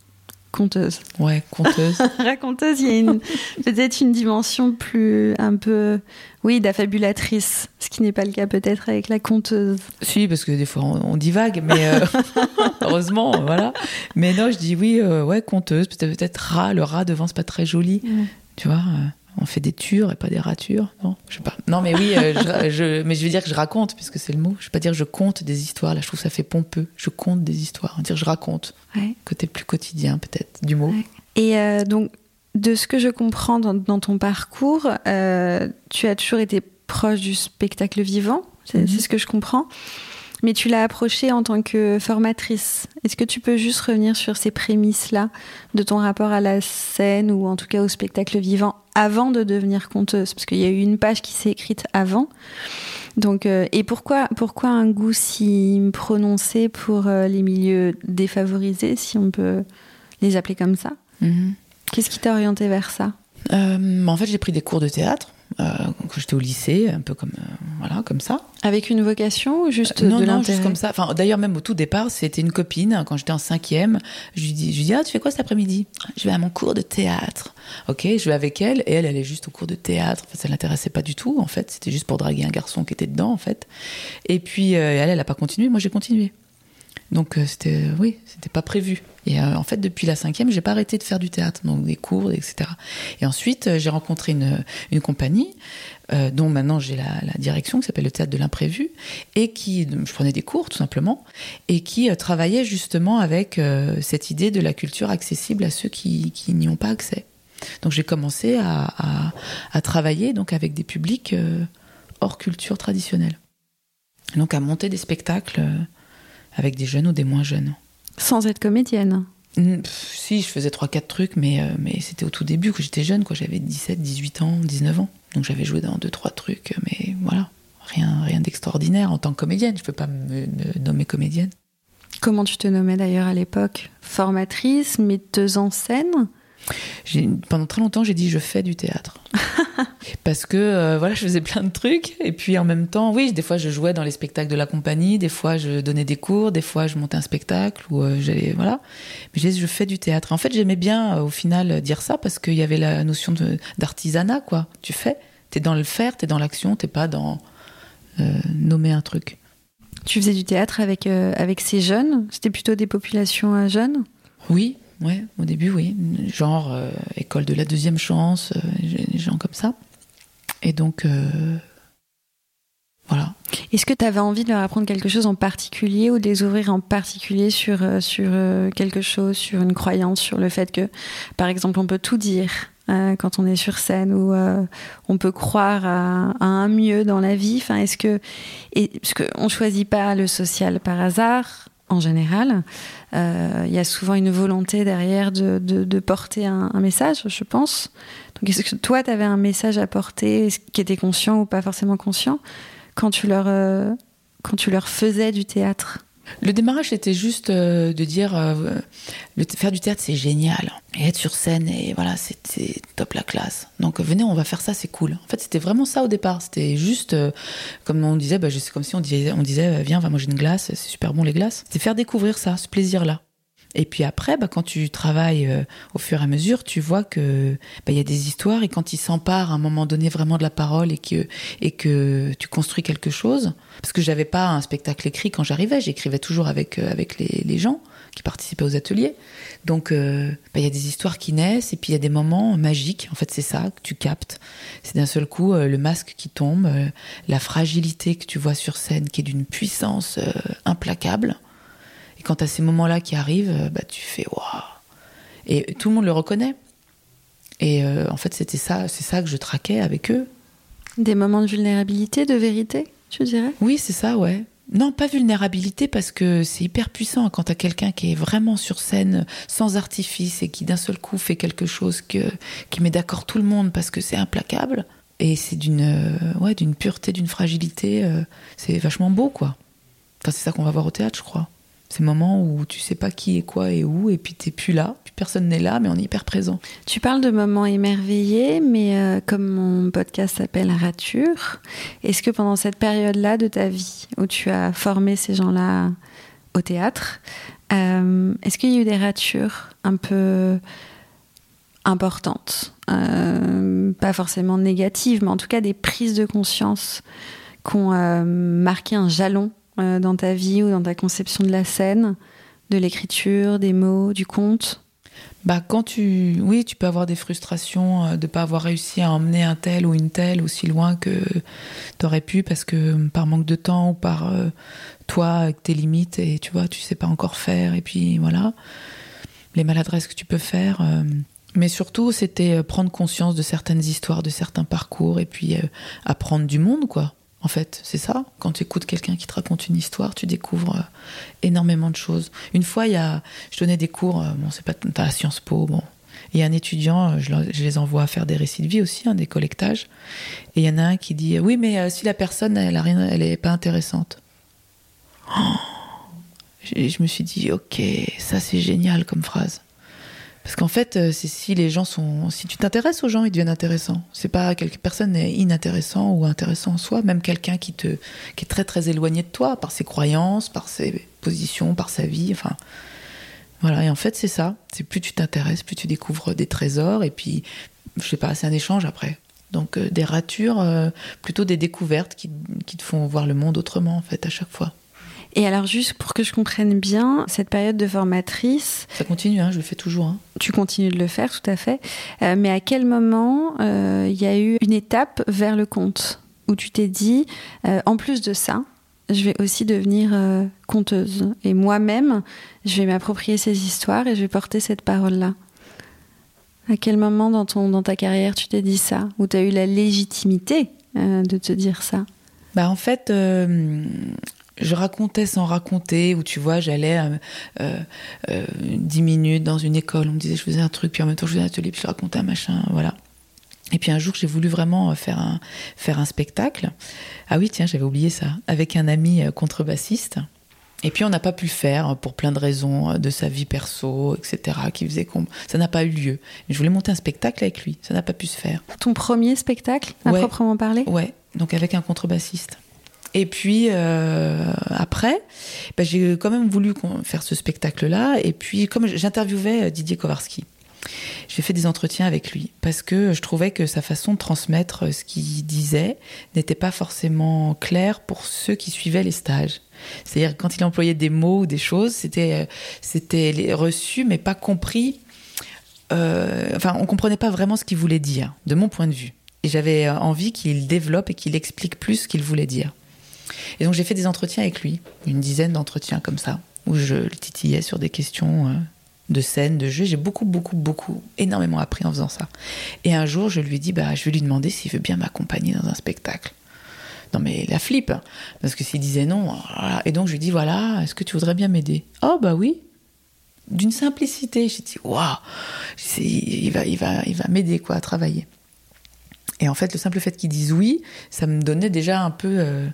Conteuse. Ouais, conteuse. raconteuse, il y a une- peut-être une dimension plus. un peu. Oui, d'affabulatrice. Ce qui n'est pas le cas peut-être avec la conteuse. si, parce que des fois, on, on divague, mais euh, heureusement, voilà. Mais non, je dis oui, euh, ouais, conteuse. Peut-être peut-être rat. Le rat devant, c'est pas très joli. Tu vois, euh, on fait des tures et pas des ratures. Non, je sais pas. Non, mais oui, euh, je, je- mais je vais dire que je raconte, puisque c'est le mot. Je vais pas dire je compte des histoires. Là, je trouve que ça fait pompeux. Je compte des histoires. On dire je raconte. Ouais. Côté plus quotidien, peut-être, du mot. Ouais. Et euh, donc, de ce que je comprends dans, dans ton parcours, euh, tu as toujours été proche du spectacle vivant, c'est Mhm. c'est ce que je comprends. Mais tu l'as approché en tant que formatrice. Est-ce que tu peux juste revenir sur ces prémices-là de ton rapport à la scène ou en tout cas au spectacle vivant avant de devenir conteuse? Parce qu'il y a eu une page qui s'est écrite avant. Donc, euh, et pourquoi, pourquoi un goût si prononcé pour euh, les milieux défavorisés, si on peut les appeler comme ça? Mhm. Qu'est-ce qui t'a orienté vers ça? Euh, en fait, j'ai pris des cours de théâtre quand j'étais au lycée, un peu comme euh, voilà, comme ça. Avec une vocation ou juste non, de non, l'intérêt juste comme ça. Enfin, d'ailleurs, même au tout départ, c'était une copine. Quand j'étais en cinquième, je lui dis, je lui dis, ah, tu fais quoi cet après-midi? Je vais à mon cours de théâtre. Ok, je vais avec elle, et elle, elle est juste au cours de théâtre. Enfin, ça l'intéressait pas du tout, en fait. C'était juste pour draguer un garçon qui était dedans, en fait. Et puis, euh, elle, elle a pas continué. Moi, j'ai continué. Donc, euh, c'était, oui, c'était pas prévu. Et euh, en fait, depuis la cinquième, j'ai pas arrêté de faire du théâtre, donc des cours, etc. Et ensuite, euh, j'ai rencontré une, une compagnie euh, dont maintenant j'ai la, la direction, qui s'appelle le Théâtre de l'Imprévu, et qui, je prenais des cours tout simplement, et qui euh, travaillait justement avec euh, cette idée de la culture accessible à ceux qui, qui n'y ont pas accès. Donc j'ai commencé à, à, à travailler donc avec des publics euh, hors culture traditionnelle. Donc à monter des spectacles euh, avec des jeunes ou des moins jeunes. Sans être comédienne. Mm, pff, si, je faisais 3-4 trucs, mais, euh, mais c'était au tout début, que j'étais jeune, quoi. J'avais 17, 18 ans, 19 ans. Donc j'avais joué dans 2-3 trucs, mais voilà. Rien, rien d'extraordinaire en tant que comédienne. Je peux pas me, me nommer comédienne. Comment tu te nommais d'ailleurs à l'époque? Formatrice, metteuse en scène? Pendant très longtemps, j'ai dit je fais du théâtre. Parce que euh, voilà, je faisais plein de trucs. Et puis en même temps, oui, des fois je jouais dans les spectacles de la compagnie, des fois je donnais des cours, des fois je montais un spectacle ou euh, j'allais voilà. Mais je, disais, je fais du théâtre. En fait, j'aimais bien euh, au final dire ça parce qu'il y avait la notion d'artisanat quoi. Tu fais, t'es dans le faire, t'es dans l'action, t'es pas dans nommer un truc. Tu faisais du théâtre avec, avec ces jeunes? C'était plutôt des populations jeunes? Oui, ouais, au début, oui. Genre euh, école de la deuxième chance, euh, des gens comme ça. Et donc, euh, voilà. Est-ce que tu avais envie de leur apprendre quelque chose en particulier ou de les ouvrir en particulier sur, sur quelque chose, sur une croyance, sur le fait que, par exemple, on peut tout dire quand on est sur scène ou on peut croire à, un mieux dans la vie? Enfin, est-ce que, Parce qu'on ne choisit pas le social par hasard, en général. Il y a souvent une volonté derrière de, porter un, message, je pense. Donc, est-ce que toi, tu avais un message à porter qui était conscient ou pas forcément conscient quand tu leur, euh, quand tu leur faisais du théâtre? Le démarrage, c'était juste euh, de dire euh, le, faire du théâtre, c'est génial. Et être sur scène, et voilà, c'est top la classe. Donc venez, on va faire ça, c'est cool. En fait, c'était vraiment ça au départ. C'était juste, comme on disait, bah, comme si on disait, on disait viens, on va manger une glace, c'est super bon les glaces. C'est faire découvrir ça, ce plaisir-là. Et puis après, bah, quand tu travailles euh, au fur et à mesure, tu vois que bah, il y a des histoires et quand ils s'emparent à un moment donné vraiment de la parole et que et que tu construis quelque chose, parce que j'avais pas un spectacle écrit quand j'arrivais, j'écrivais toujours avec euh, avec les, gens qui participaient aux ateliers. Donc euh, bah, il y a des histoires qui naissent et puis il y a des moments magiques. En fait, c'est ça que tu captes. C'est d'un seul coup le masque qui tombe, la fragilité que tu vois sur scène qui est d'une puissance implacable et quand tu as ces moments-là qui arrivent, euh, bah, tu fais waouh. Et tout le monde le reconnaît. Et euh, en fait, c'était ça, c'est ça que je traquais avec eux. Des moments de vulnérabilité, de vérité, tu dirais? Oui, c'est ça, ouais. Non, pas vulnérabilité parce que c'est hyper puissant quand t'as quelqu'un qui est vraiment sur scène sans artifice et qui d'un seul coup fait quelque chose qui met d'accord tout le monde parce que c'est implacable. Et c'est d'une euh, ouais, d'une pureté, d'une fragilité. c'est vachement beau, quoi. Enfin, c'est ça qu'on va voir au théâtre, je crois. Ces moments où tu sais pas qui est quoi et où, et puis t'es plus là, puis personne n'est là, mais on est hyper présent. Tu parles de moments émerveillés, mais euh, comme mon podcast s'appelle Rature, est-ce que pendant cette période-là de ta vie, où tu as formé ces gens-là au théâtre, euh, est-ce qu'il y a eu des ratures un peu importantes euh, Pas forcément négatives, mais en tout cas des prises de conscience qui ont marqué un jalon euh, dans ta vie ou dans ta conception de la scène, de l'écriture, des mots, du conte bah, quand tu, oui, tu peux avoir des frustrations euh, de pas avoir réussi à emmener un tel ou une telle aussi loin que tu aurais pu parce que par manque de temps ou par euh, toi avec tes limites et tu vois, tu sais pas encore faire et puis voilà, les maladresses que tu peux faire. mais surtout, c'était prendre conscience de certaines histoires, de certains parcours et puis apprendre du monde, quoi. En fait, c'est ça. Quand tu écoutes quelqu'un qui te raconte une histoire, tu découvres euh, énormément de choses. Une fois, il y a, je donnais des cours, euh, bon, c'est pas à Sciences Po, bon. Et un étudiant, euh, je, les envoie faire des récits de vie aussi, hein, des collectages. Et il y en a un qui dit, oui, mais si la personne, elle a rien, elle est pas intéressante. Oh je me suis dit, ok, ça c'est génial comme phrase. Parce qu'en fait, euh, c'est si les gens sont, si tu t'intéresses aux gens, ils deviennent intéressants. C'est pas quelque personne est inintéressant ou intéressant en soi, même quelqu'un qui te, qui est très très éloigné de toi par ses croyances, par ses positions, par sa vie. Enfin, voilà. Et en fait, c'est ça. C'est plus tu t'intéresses, plus tu découvres des trésors. Et puis, je sais pas, c'est un échange après. Donc euh, des ratures, euh, plutôt des découvertes qui, qui te font voir le monde autrement en fait à chaque fois. Et alors, juste pour que je comprenne bien, cette période de formatrice. Ça continue, hein, je le fais toujours. Hein. Tu continues de le faire, tout à fait. Euh, mais à quel moment euh, il y a eu une étape vers le conte où tu t'es dit, euh, en plus de ça, je vais aussi devenir conteuse. Et moi-même, je vais m'approprier ces histoires et je vais porter cette parole-là. À quel moment dans, ton, dans ta carrière tu t'es dit ça? Ou tu as eu la légitimité de te dire ça? Bah en fait, je racontais sans raconter, où tu vois, j'allais euh, euh, euh, dix minutes dans une école, on me disait je faisais un truc, puis en même temps je faisais un atelier, puis je racontais un machin, voilà. Et puis un jour, j'ai voulu vraiment faire un, faire un spectacle. Ah oui, tiens, j'avais oublié ça, avec un ami contrebassiste. Et puis on n'a pas pu le faire pour plein de raisons de sa vie perso, etc., qui faisait qu'on... Ça n'a pas eu lieu. Je voulais monter un spectacle avec lui, ça n'a pas pu se faire. Ton premier spectacle, à proprement parler? Ouais, donc avec un contrebassiste. Et puis euh, après, bah, j'ai quand même voulu faire ce spectacle-là. Et puis comme j'interviewais euh, Didier Kowarski, j'ai fait des entretiens avec lui parce que je trouvais que sa façon de transmettre ce qu'il disait n'était pas forcément claire pour ceux qui suivaient les stages. C'est-à-dire quand il employait des mots ou des choses, c'était euh, c'était reçu mais pas compris. Euh, enfin, on comprenait pas vraiment ce qu'il voulait dire, de mon point de vue. Et j'avais envie qu'il développe et qu'il explique plus ce qu'il voulait dire. Et donc j'ai fait des entretiens avec lui, une dizaine d'entretiens comme ça, où je le titillais sur des questions euh, de scène, de jeu. J'ai beaucoup, beaucoup, beaucoup, énormément appris en faisant ça. Et un jour, je lui dit, bah, je vais lui demander s'il veut bien m'accompagner dans un spectacle. Non mais la flip, parce que s'il disait non, et donc je lui dis voilà, est-ce que tu voudrais bien m'aider? Oh bah oui, d'une simplicité. J'ai dit waouh, il va, il va, il va m'aider quoi à travailler. Et en fait, le simple fait qu'ils disent oui, ça me donnait déjà un peu euh,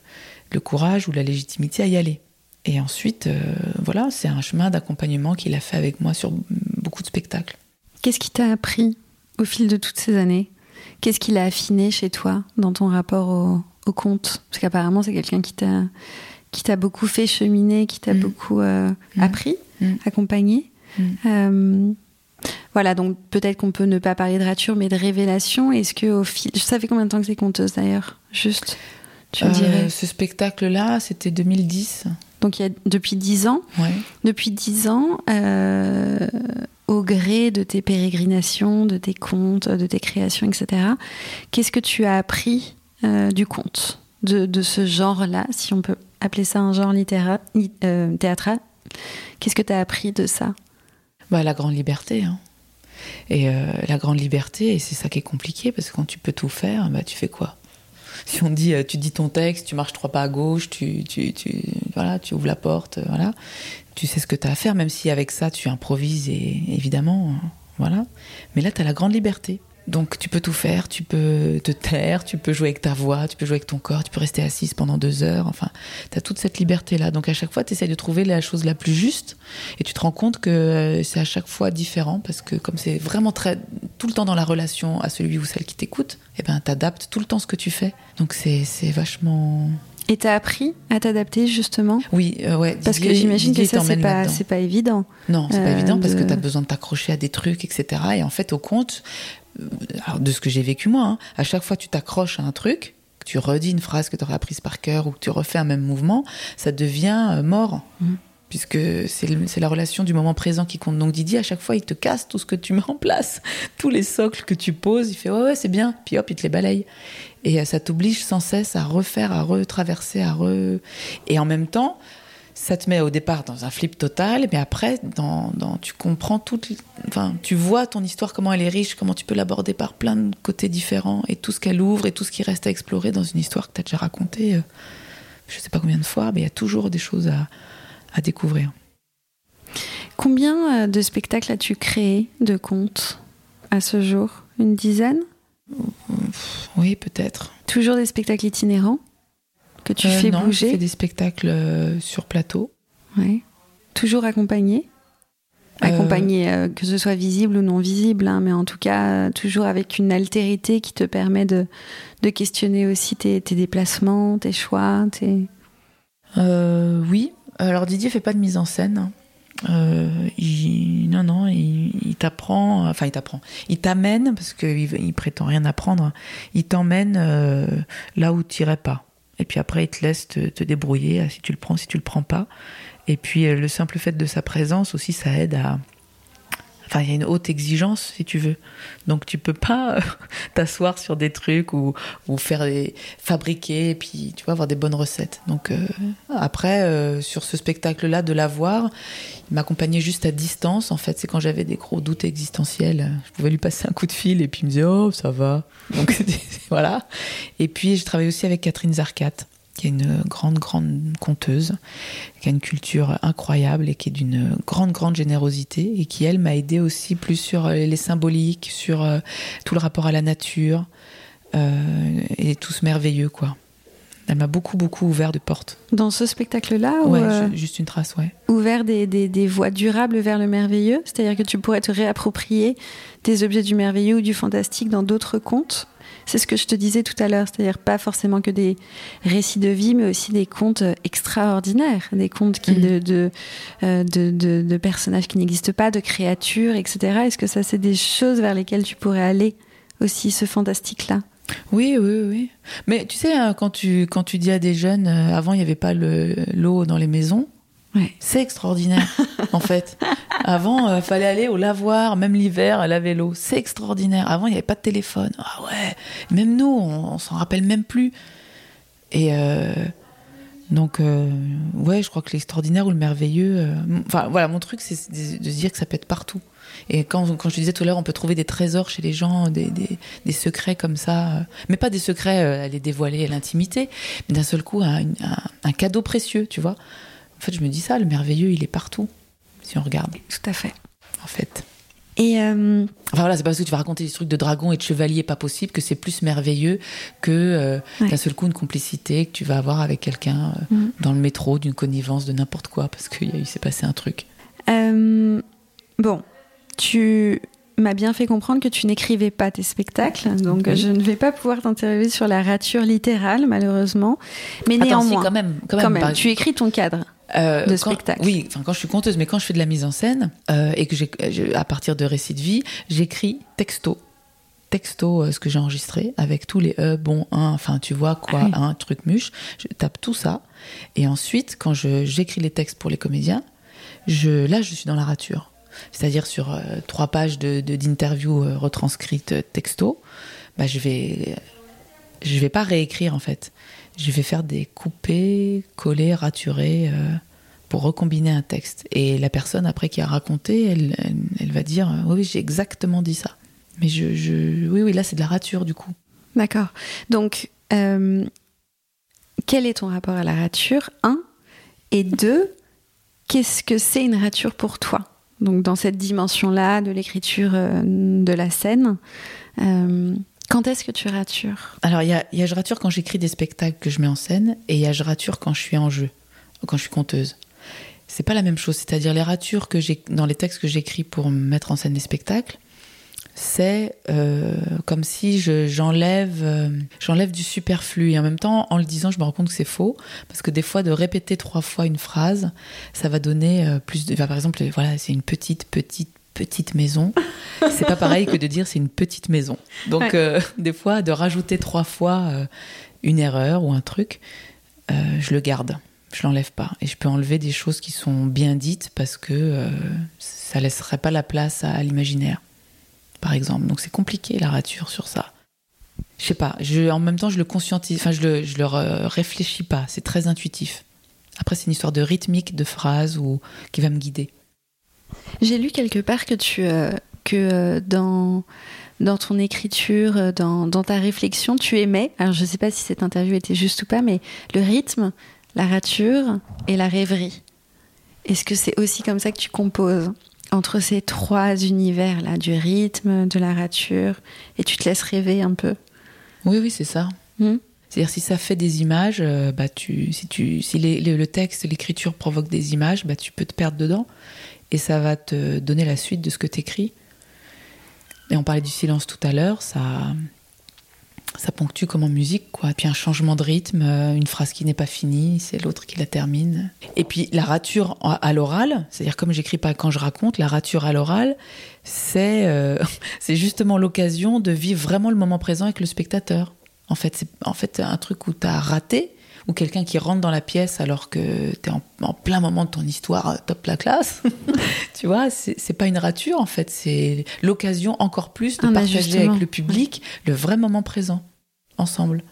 le courage ou la légitimité à y aller. Et ensuite, euh, voilà, c'est un chemin d'accompagnement qu'il a fait avec moi sur beaucoup de spectacles. Qu'est-ce qui t'a appris au fil de toutes ces années? Qu'est-ce qu'il a affiné chez toi dans ton rapport au, au conte? Parce qu'apparemment, c'est quelqu'un qui t'a qui t'a beaucoup fait cheminer, qui t'a Mm. beaucoup euh, Mm. appris, Mm. accompagné. Euh, voilà, donc peut-être qu'on peut ne pas parler de rature, mais de révélation. Est-ce que au fil, ça fait combien de temps que t'es conteuse d'ailleurs? Juste, tu me Euh, dirais. ce spectacle-là, c'était 2010. Donc il y a depuis dix ans. Ouais. Depuis dix ans, euh, au gré de tes pérégrinations, de tes contes, de tes créations, etc. Qu'est-ce que tu as appris euh, du conte, de, de ce genre-là, si on peut appeler ça un genre littéraire, li- euh, théâtral? Qu'est-ce que tu as appris de ça? Bah, la grande liberté. hein. Et la grande liberté, et c'est ça qui est compliqué, parce que quand tu peux tout faire, bah, tu fais quoi? Si on dit, euh, tu dis ton texte, tu marches trois pas à gauche, tu, tu, tu, voilà, tu ouvres la porte, euh, voilà, tu sais ce que tu as à faire, même si avec ça, tu improvises, et évidemment, euh, voilà. Mais là, tu as la grande liberté. Donc tu peux tout faire, tu peux te taire, tu peux jouer avec ta voix, tu peux jouer avec ton corps, tu peux rester assise pendant deux heures, enfin, tu as toute cette liberté-là. Donc à chaque fois, tu essaies de trouver la chose la plus juste et tu te rends compte que euh, c'est à chaque fois différent parce que comme c'est vraiment très tout le temps dans la relation à celui ou celle qui t'écoute, eh ben t'adaptes tout le temps ce que tu fais. Donc c'est c'est vachement Et t'as appris à t'adapter justement? Oui euh, ouais. Parce que j'imagine que ça, c'est pas, pas évident. Non, c'est pas euh, évident parce que de- tu as besoin de t'accrocher à des trucs, etc. Et en fait, au compte, alors de ce que j'ai vécu moi, hein, à chaque fois que tu t'accroches à un truc, que tu redis une phrase que tu aurais apprise par cœur ou que tu refais un même mouvement, ça devient euh, mort. Mhm. Puisque c'est la relation du moment présent qui compte. Donc Didier, à chaque fois, il te casse tout ce que tu mets en place, tous les socles que tu poses. Il fait ouais, ouais, c'est bien. Puis hop, il te les balaye. Et euh, ça t'oblige sans cesse à refaire, à retraverser, à re. Et en même temps, ça te met au départ dans un flip total, mais après, dans, dans- tu comprends toute, enfin, tu vois ton histoire comment elle est riche, comment tu peux l'aborder par plein de côtés différents et tout ce qu'elle ouvre et tout ce qui reste à explorer dans une histoire que tu as déjà racontée, euh, je sais pas combien de fois, mais il y a toujours des choses à, à découvrir. Combien euh, de spectacles as-tu créé de contes à ce jour? Une dizaine? Oui, peut-être. Toujours des spectacles itinérants? Que tu Euh, fais non, je bouger fais des spectacles euh, sur plateau. Ouais. Toujours accompagné Euh, Accompagné, euh, que ce soit visible ou non visible, hein, mais en tout cas, toujours avec une altérité qui te permet de, de questionner aussi tes, tes déplacements, tes choix. Tes... Euh, oui. Alors Didier fait pas de mise en scène. Euh, il, non, non, il, il t'apprend, enfin il t'apprend, il t'amène parce qu'il il prétend rien apprendre. Il t'emmène là où tu irais pas. Et puis après, il te laisse te, débrouiller si tu le prends, si tu le prends pas. Et puis euh, le simple fait de sa présence aussi, ça aide à. Il y a une haute exigence, si tu veux. Donc, tu peux pas euh, t'asseoir sur des trucs ou, ou faire des fabriquer et puis tu vois avoir des bonnes recettes. Donc euh, après euh, sur ce spectacle-là de l'avoir, il m'accompagnait juste à distance. En fait, c'est quand j'avais des gros doutes existentiels, je pouvais lui passer un coup de fil et puis il me disait oh ça va. Donc voilà. Et puis je travaille aussi avec Catherine Zarcat qui est une grande, grande conteuse, qui a une culture incroyable et qui est d'une grande, grande générosité et qui, elle, m'a aidé aussi plus sur euh, les symboliques, sur euh, tout le rapport à la nature euh, et tout ce merveilleux, quoi. Elle m'a beaucoup, beaucoup ouvert de portes. Dans ce spectacle-là, ou, Ouais, euh, ju- juste une trace, ouais. ouvert des, des, des voies durables vers le merveilleux, c'est-à-dire que tu pourrais te réapproprier des objets du merveilleux ou du fantastique dans d'autres contes. C'est ce que je te disais tout à l'heure, c'est-à-dire pas forcément que des récits de vie, mais aussi des contes euh, extraordinaires, des contes qui de, de, euh, de, de- de personnages qui n'existent pas, de créatures, etc. Est-ce que ça, c'est des choses vers lesquelles tu pourrais aller aussi, ce fantastique-là? Oui, oui, oui. Mais tu sais, hein, quand tu, quand tu dis à des jeunes, euh, avant, il n'y avait pas le- l'eau dans les maisons, Ouais. c'est extraordinaire, en fait. Avant, il fallait aller au lavoir, même l'hiver, laver l'eau. C'est extraordinaire. Avant, il n'y avait pas de téléphone. Ah ouais, même nous, on, on s'en rappelle même plus. Et, euh, Donc, euh, ouais, je crois que l'extraordinaire ou le merveilleux. euh, Enfin, voilà, mon truc, c'est de de se dire que ça peut être partout. Et quand, quand je disais tout à l'heure, on peut trouver des trésors chez les gens, des, des, des secrets comme ça, euh, mais pas des secrets euh, à les dévoiler à l'intimité, mais d'un seul coup, un, un- un cadeau précieux, tu vois. En fait, je me dis ça, le merveilleux, il est partout, si on regarde, Tout à fait. en fait. Et euh, Enfin voilà, c'est pas parce que tu vas raconter des trucs de dragon et de chevalier pas possible que c'est plus merveilleux que euh, Ouais. d'un seul coup une complicité que tu vas avoir avec quelqu'un euh, Mhm. dans le métro, d'une connivence, de n'importe quoi, parce qu'il s'est passé un truc. euh, bon, tu m'as bien fait comprendre que tu n'écrivais pas tes spectacles, donc Oui. je ne vais pas pouvoir t'interviewer sur la rature littérale, malheureusement. Mais Attends, si, néanmoins, quand même, quand quand même, par- tu écris ton cadre. Euh, de quand- spectacle. Oui, enfin quand je suis conteuse, mais quand je fais de la mise en scène euh, et que j'ai, à partir de récits de vie, j'écris texto, texto euh, ce que j'ai enregistré avec tous les e, bon, un, enfin tu vois quoi, Ah oui. un truc muche. Je tape tout ça et ensuite quand je, j'écris les textes pour les comédiens, je, là je suis dans la rature. C'est-à-dire sur euh, trois pages de, d'interviews euh, retranscrites euh, texto, bah, je vais je vais pas réécrire en fait. Je vais faire des coupés, collés, raturés pour recombiner un texte. Et la personne après qui a raconté, elle, elle, va dire oui, j'ai exactement dit ça. Mais je, oui oui là c'est de la rature du coup. D'accord. Donc, quel est ton rapport à la rature? Un. Et deux, qu'est-ce que c'est une rature pour toi? Donc, dans cette dimension-là de l'écriture euh, de la scène, euh, quand est-ce que tu ratures? Alors il y a, je rature quand j'écris des spectacles que je mets en scène et il y a je rature quand je suis en jeu, quand je suis conteuse. C'est pas la même chose. C'est-à-dire les ratures que j'ai dans les textes que j'écris pour mettre en scène les spectacles, c'est euh, comme si je- euh, j'enlève du superflu. Et en même temps en le disant je me rends compte que c'est faux. Parce que des fois de répéter trois fois une phrase ça va donner euh, plus de enfin, par exemple voilà c'est une petite petite petite maison. C'est pas pareil que de dire c'est une petite maison. Donc Ouais. des fois de rajouter trois fois une erreur ou un truc je le garde. Je l'enlève pas. Et je peux enlever des choses qui sont bien dites parce que ça laisserait pas la place à, à l'imaginaire par exemple. Donc c'est compliqué la rature sur ça. Je sais pas, en même temps je le conscientise, enfin je le, je re- réfléchis pas, c'est très intuitif. Après c'est une histoire de rythmique, de phrase ou qui va me guider. J'ai lu quelque part que tu euh, que euh, dans dans ton écriture, euh, dans, dans ta réflexion, tu aimais. Alors je sais pas si cette interview était juste ou pas, mais le rythme, la rature et la rêverie. Est-ce que c'est aussi comme ça que tu composes? Entre ces trois univers là, du rythme, de la rature, et tu te laisses rêver un peu Oui oui c'est ça. Hmm C'est-à-dire si ça fait des images, euh, bah tu, si tu, si les- les- le texte, l'écriture provoque des images, bah tu peux te perdre dedans et ça va te donner la suite de ce que t'écris. Et on parlait du silence tout à l'heure, ça, ça ponctue comme en musique, quoi. Et puis un changement de rythme, euh, une phrase qui n'est pas finie, c'est l'autre qui la termine. Et puis la rature à l'oral, c'est-à-dire comme j'écris pas quand je raconte, la rature à l'oral, c'est euh, c'est justement l'occasion de vivre vraiment le moment présent avec le spectateur. En fait, c'est en fait un truc où tu as raté, ou quelqu'un qui rentre dans la pièce alors que tu es en, en plein moment de ton histoire euh, top la classe. tu vois, c'est pas une rature en fait, c'est l'occasion encore plus de Ah partager avec le public le vrai moment présent, ensemble.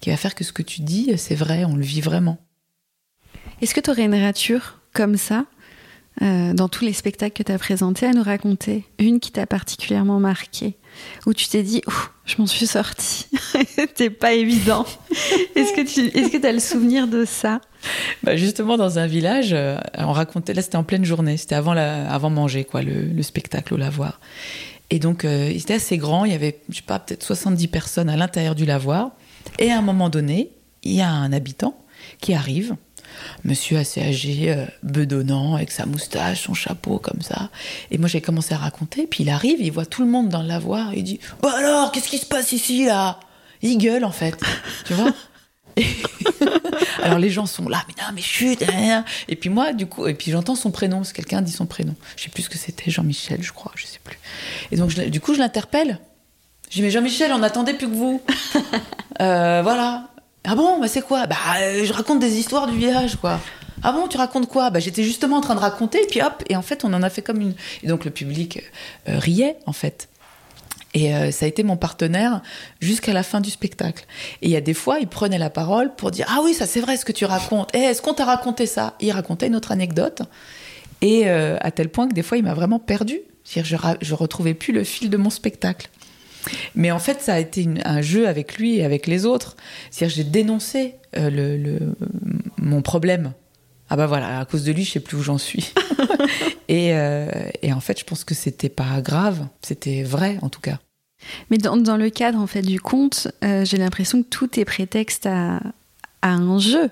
Qui va faire que ce que tu dis, c'est vrai, on le vit vraiment. Est-ce que tu aurais une rature comme ça euh, dans tous les spectacles que tu as présentés à nous raconter? Une qui t'a particulièrement marqué Où tu t'es dit, je m'en suis sortie. C'était pas évident. Est-ce que tu que as le souvenir de ça? Bah justement, dans un village, euh, on racontait, là c'était en pleine journée, c'était avant, la, avant manger, quoi, le, le spectacle au lavoir. Et donc, euh, il était assez grand, il y avait, je sais pas, peut-être 70 personnes à l'intérieur du lavoir. Et à un moment donné, il y a un habitant qui arrive, monsieur assez âgé, euh, bedonnant, avec sa moustache, son chapeau, comme ça. Et moi, j'ai commencé à raconter, puis il arrive, il voit tout le monde dans le lavoir, il dit Bah alors, qu'est-ce qui se passe ici, là? Il gueule, en fait, tu vois alors les gens sont là, mais non, mais chut, et puis moi, du coup, et puis j'entends son prénom, parce que quelqu'un dit son prénom. Je sais plus ce que c'était, Jean-Michel, je crois, je sais plus. Et donc, du coup, je l'interpelle. Je dis, mais Jean-Michel, on n'attendait plus que vous. Euh, voilà. Ah bon, bah c'est quoi? Bah, euh, je raconte des histoires du village, quoi. Ah bon, tu racontes quoi? Bah, j'étais justement en train de raconter, et puis hop, et en fait, on en a fait comme une. Et donc, le public euh, riait, en fait. Et euh, ça a été mon partenaire jusqu'à la fin du spectacle. Et il y a des fois, il prenait la parole pour dire Ah oui, ça c'est vrai ce que tu racontes. Eh, est-ce qu'on t'a raconté ça? Il racontait une autre anecdote. Et euh, à tel point que des fois, il m'a vraiment perdu. Je, je retrouvais plus le fil de mon spectacle. Mais en fait, ça a été un jeu avec lui et avec les autres. C'est-à-dire, j'ai dénoncé euh, le, mon problème. Ah bah voilà, à cause de lui, je sais plus où j'en suis. et, et en fait, je pense que c'était pas grave, c'était vrai en tout cas. Mais dans, dans, le cadre en fait du conte, euh, j'ai l'impression que tout est prétexte à, à, un jeu,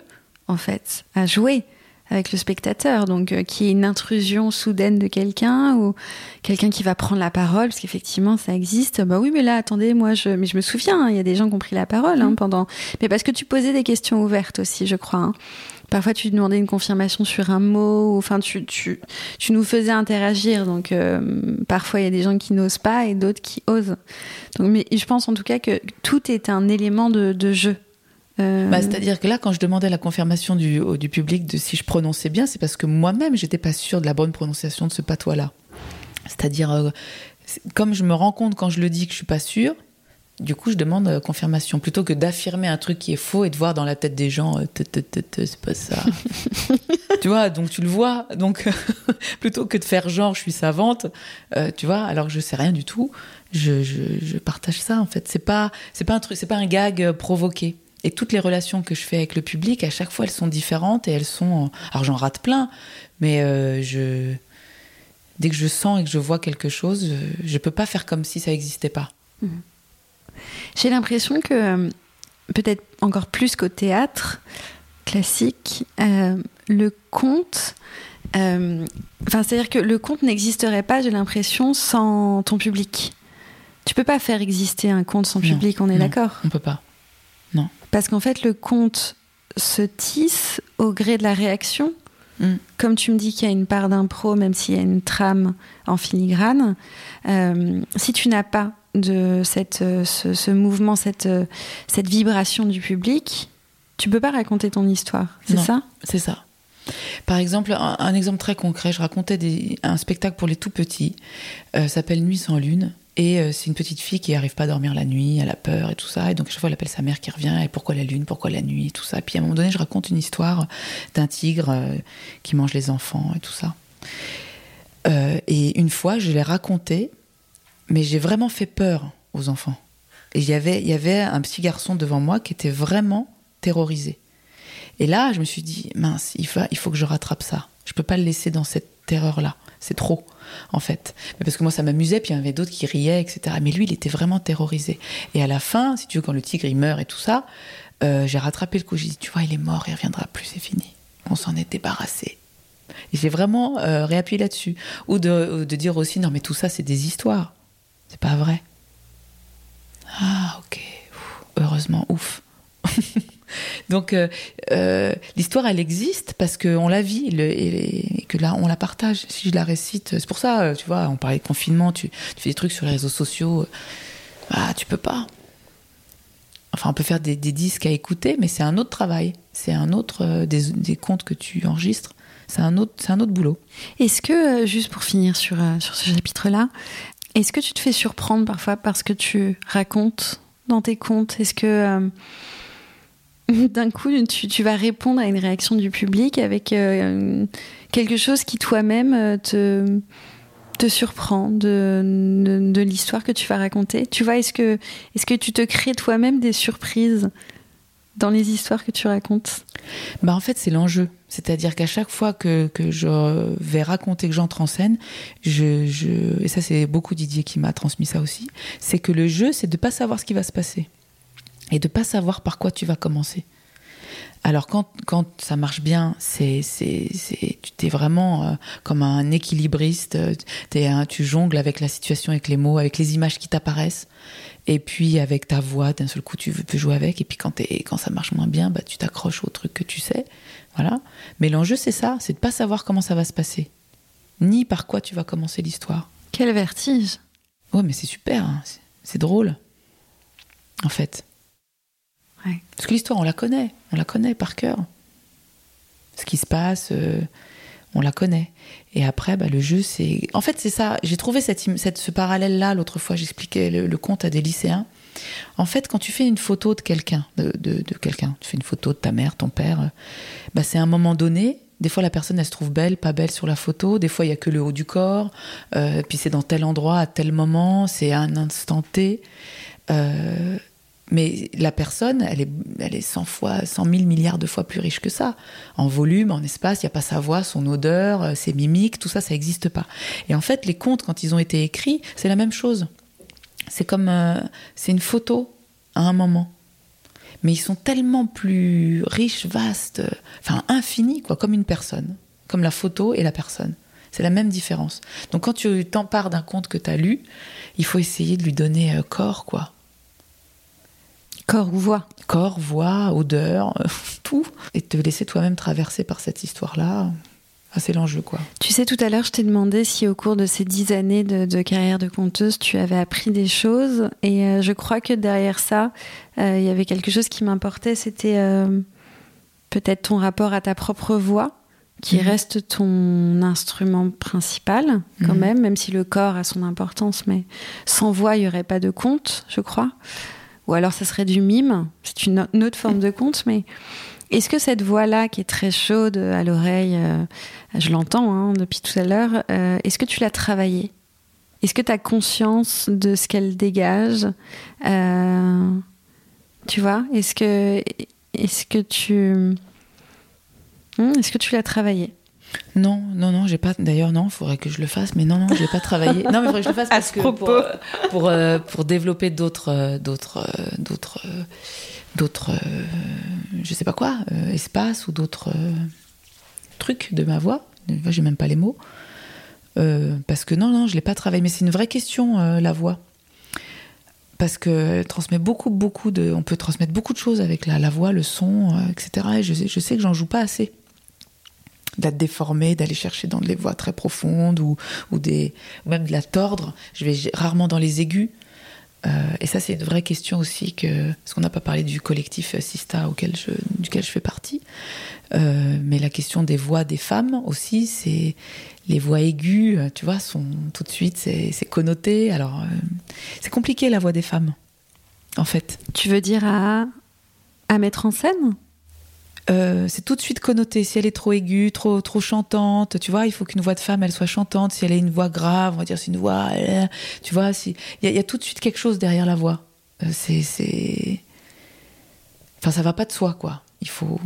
en fait, à jouer avec le spectateur. Donc, euh, qui est une intrusion soudaine de quelqu'un ou quelqu'un qui va prendre la parole, parce qu'effectivement, ça existe. Bah oui, mais là, attendez, moi, je, mais je me souviens, hein, il y a des gens qui ont pris la parole hein, mmh. pendant. Mais parce que tu posais des questions ouvertes aussi, je crois. Hein. Parfois, tu demandais une confirmation sur un mot, enfin, tu, tu, tu nous faisais interagir. Donc, euh, parfois, il y a des gens qui n'osent pas et d'autres qui osent. Donc, mais je pense en tout cas que tout est un élément de, de jeu. Euh... Bah, C'est-à-dire que là, quand je demandais la confirmation du, du public de si je prononçais bien, c'est parce que moi-même, j'étais pas sûre de la bonne prononciation de ce patois-là. C'est-à-dire, euh, comme je me rends compte quand je le dis que je suis pas sûre, du coup, je demande euh, confirmation plutôt que d'affirmer un truc qui est faux et de voir dans la tête des gens, c'est pas ça. tu vois, donc tu le vois. Donc, plutôt que de faire genre, je suis savante, tu vois, alors que je sais rien du tout, je, je, je partage ça en fait. C'est pas, c'est pas un truc, c'est pas un gag provoqué. Et toutes les relations que je fais avec le public, à chaque fois, elles sont différentes et elles sont. Alors j'en rate plein, mais euh, je dès que je sens et que je vois quelque chose, je peux pas faire comme si ça n'existait pas. Mmh. J'ai l'impression que, euh, peut-être encore plus qu'au théâtre classique, euh, le conte. Euh, c'est-à-dire que le conte n'existerait pas, j'ai l'impression, sans ton public. Tu peux pas faire exister un conte sans public, on est d'accord? On peut pas. Parce qu'en fait, le conte se tisse au gré de la réaction. Mm. Comme tu me dis qu'il y a une part d'impro, même s'il y a une trame en filigrane, euh, si tu n'as pas de cette, euh, ce, ce, mouvement, cette, euh, cette vibration du public, tu peux pas raconter ton histoire, c'est ça? C'est ça. Par exemple, un, un, exemple très concret, je racontais des, un spectacle pour les tout petits, euh, s'appelle Nuit sans lune, et euh, c'est une petite fille qui arrive pas à dormir la nuit, elle a peur et tout ça, et donc à chaque fois elle appelle sa mère qui revient, et pourquoi la lune, pourquoi la nuit, et tout ça. Puis à un moment donné, je raconte une histoire d'un tigre euh, qui mange les enfants et tout ça. Euh, et une fois, je l'ai raconté mais j'ai vraiment fait peur aux enfants. Et il y avait, il y avait un petit garçon devant moi qui était vraiment terrorisé. Et là, je me suis dit, mince, il faut, il faut que je rattrape ça. Je peux pas le laisser dans cette terreur-là. C'est trop, en fait. Mais parce que moi, ça m'amusait, puis il y en avait d'autres qui riaient, etc. Mais lui, il était vraiment terrorisé. Et à la fin, si tu veux, quand le tigre, il meurt et tout ça, euh, j'ai rattrapé le coup. J'ai dit, tu vois, il est mort, il reviendra plus, c'est fini. On s'en est débarrassé. Et j'ai vraiment euh, réappuyé là-dessus. Ou de, dire aussi, non, mais tout ça, c'est des histoires. C'est pas vrai. Ah, ok. heureusement, ouf. Donc, euh, euh, l'histoire, elle existe parce qu'on la vit et, que là, on la partage. Si je la récite, c'est pour ça, euh, tu vois, on parlait de confinement, tu, fais des trucs sur les réseaux sociaux. Bah, tu peux pas. Enfin, on peut faire des, disques à écouter, mais c'est un autre travail. C'est un autre des, des comptes que tu enregistres. C'est un autre, c'est un autre boulot. Est-ce que, juste pour finir sur, sur ce chapitre-là, est-ce que tu te fais surprendre parfois parce que tu racontes dans tes contes? Est-ce que d'un coup tu, vas répondre à une réaction du public avec euh, quelque chose qui toi-même euh, te, surprend de, l'histoire que tu vas raconter. Tu vois, est-ce que, tu te crées toi-même des surprises dans les histoires que tu racontes? Bah En fait, c'est l'enjeu. C'est-à-dire qu'à chaque fois que, je vais raconter, que j'entre en scène, et ça c'est beaucoup Didier qui m'a transmis ça aussi, c'est que le jeu, c'est de pas savoir ce qui va se passer et de pas savoir par quoi tu vas commencer. Alors quand, quand ça marche bien, c'est tu t'es vraiment euh, comme un équilibriste, es un, tu jongles avec la situation, avec les mots, avec les images qui t'apparaissent, et puis avec ta voix, d'un seul coup tu peux jouer avec, et puis quand es, quand ça marche moins bien, bah tu t'accroches au truc que tu sais, voilà. Mais l'enjeu c'est ça, c'est de pas savoir comment ça va se passer, ni par quoi tu vas commencer l'histoire. Quel vertige. Ouais, mais c'est super, hein. c'est drôle, en fait. Parce que l'histoire, on la connaît, on la connaît par cœur. Ce qui se passe, euh, on la connaît. Et après, bah, le jeu, c'est. En fait, c'est ça. J'ai trouvé cette, cette, ce parallèle-là l'autre fois. J'expliquais le, conte à des lycéens. En fait, quand tu fais une photo de quelqu'un, de, quelqu'un, tu fais une photo de ta mère, ton père, bah, c'est un moment donné. Des fois, la personne, elle se trouve belle, pas belle sur la photo. Des fois, il y a que le haut du corps. Euh, puis c'est dans tel endroit, à tel moment. C'est à un instant T. Euh, mais la personne, elle est, elle est 100 fois, 100 000 milliards de fois plus riche que ça. En volume, en espace, il n'y a pas sa voix, son odeur, euh, ses mimiques, tout ça, ça n'existe pas. Et en fait, les contes, quand ils ont été écrits, c'est la même chose. C'est comme, euh, c'est une photo à un moment. Mais ils sont tellement plus riches, vastes, euh, enfin infinis, quoi, comme une personne, comme la photo et la personne. C'est la même différence. Donc quand tu t'empares d'un conte que tu as lu, il faut essayer de lui donner corps, quoi Corps ou voix Corps, voix, odeur, tout. Et te laisser toi-même traverser par cette histoire-là. Ah, c'est l'enjeu, quoi. Tu sais, tout à l'heure, je t'ai demandé si au cours de ces dix années de, de, carrière de conteuse, tu avais appris des choses. Et euh, je crois que derrière ça, euh, il y avait quelque chose qui m'importait. C'était euh, peut-être ton rapport à ta propre voix, qui mmh. reste ton instrument principal, quand mmh. même, même si le corps a son importance. Mais sans voix, il n'y aurait pas de conte, je crois ou alors ça serait du mime, c'est une, autre forme de conte, mais est-ce que cette voix-là, qui est très chaude à l'oreille, euh, je l'entends hein, depuis tout à l'heure, euh, est-ce que tu l'as travaillée? Est-ce que tu as conscience de ce qu'elle dégage euh, Tu vois? Est-ce que, est que tu... Hmm, est-ce que tu l'as travaillée? Non, non, non, j'ai pas. D'ailleurs, non, il faudrait que je le fasse, mais non, non, j'ai pas travaillé. Non, mais il faudrait que je le fasse parce que pour, pour, euh, pour, développer d'autres, euh, d'autres, euh, d'autres, je sais pas quoi, espaces ou d'autres trucs de ma voix. J'ai même pas les mots. parce que non, non, je l'ai pas travaillé. Mais c'est une vraie question, la voix. Parce que transmet beaucoup, beaucoup de. On peut transmettre beaucoup de choses avec la, la voix, le son, etc. Et je, je sais que j'en joue pas assez d'être déformé, d'aller chercher dans des voix très profondes ou, ou, des, même de la tordre. Je vais rarement dans les aigus. Euh, et ça, c'est une vraie question aussi, que, parce qu'on n'a pas parlé du collectif Sista auquel je, duquel je fais partie. Euh, mais la question des voix des femmes aussi, c'est les voix aiguës, tu vois, sont tout de suite, c'est connoté. Alors, euh, c'est compliqué la voix des femmes, en fait. Tu veux dire à, à mettre en scène? Euh, c'est tout de suite connoté. Si elle est trop aiguë, trop trop chantante, tu vois, il faut qu'une voix de femme elle soit chantante. Si elle a une voix grave, on va dire c'est une voix, euh, tu vois, si il y, a tout de suite quelque chose derrière la voix. Euh, c'est c'est, enfin ça va pas de soi quoi. Il faut,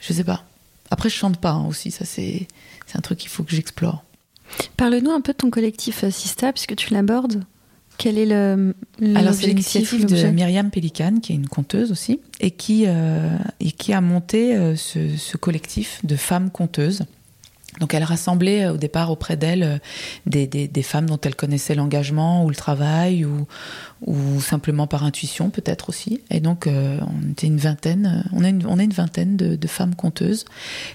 je sais pas. Après je chante pas hein, aussi, ça c'est c'est un truc qu'il faut que j'explore. Parle-nous un peu de ton collectif Sista puisque tu l'abordes. Quel est le, Alors c'est l'initiative de Myriam Pélican, qui est une conteuse aussi, et qui, euh, et qui a monté euh, ce, ce, collectif de femmes conteuses. Donc elle rassemblait euh, au départ auprès d'elle euh, des, femmes dont elle connaissait l'engagement ou le travail ou, simplement par intuition peut-être aussi. Et donc euh, on était une vingtaine, on est une, vingtaine de, femmes conteuses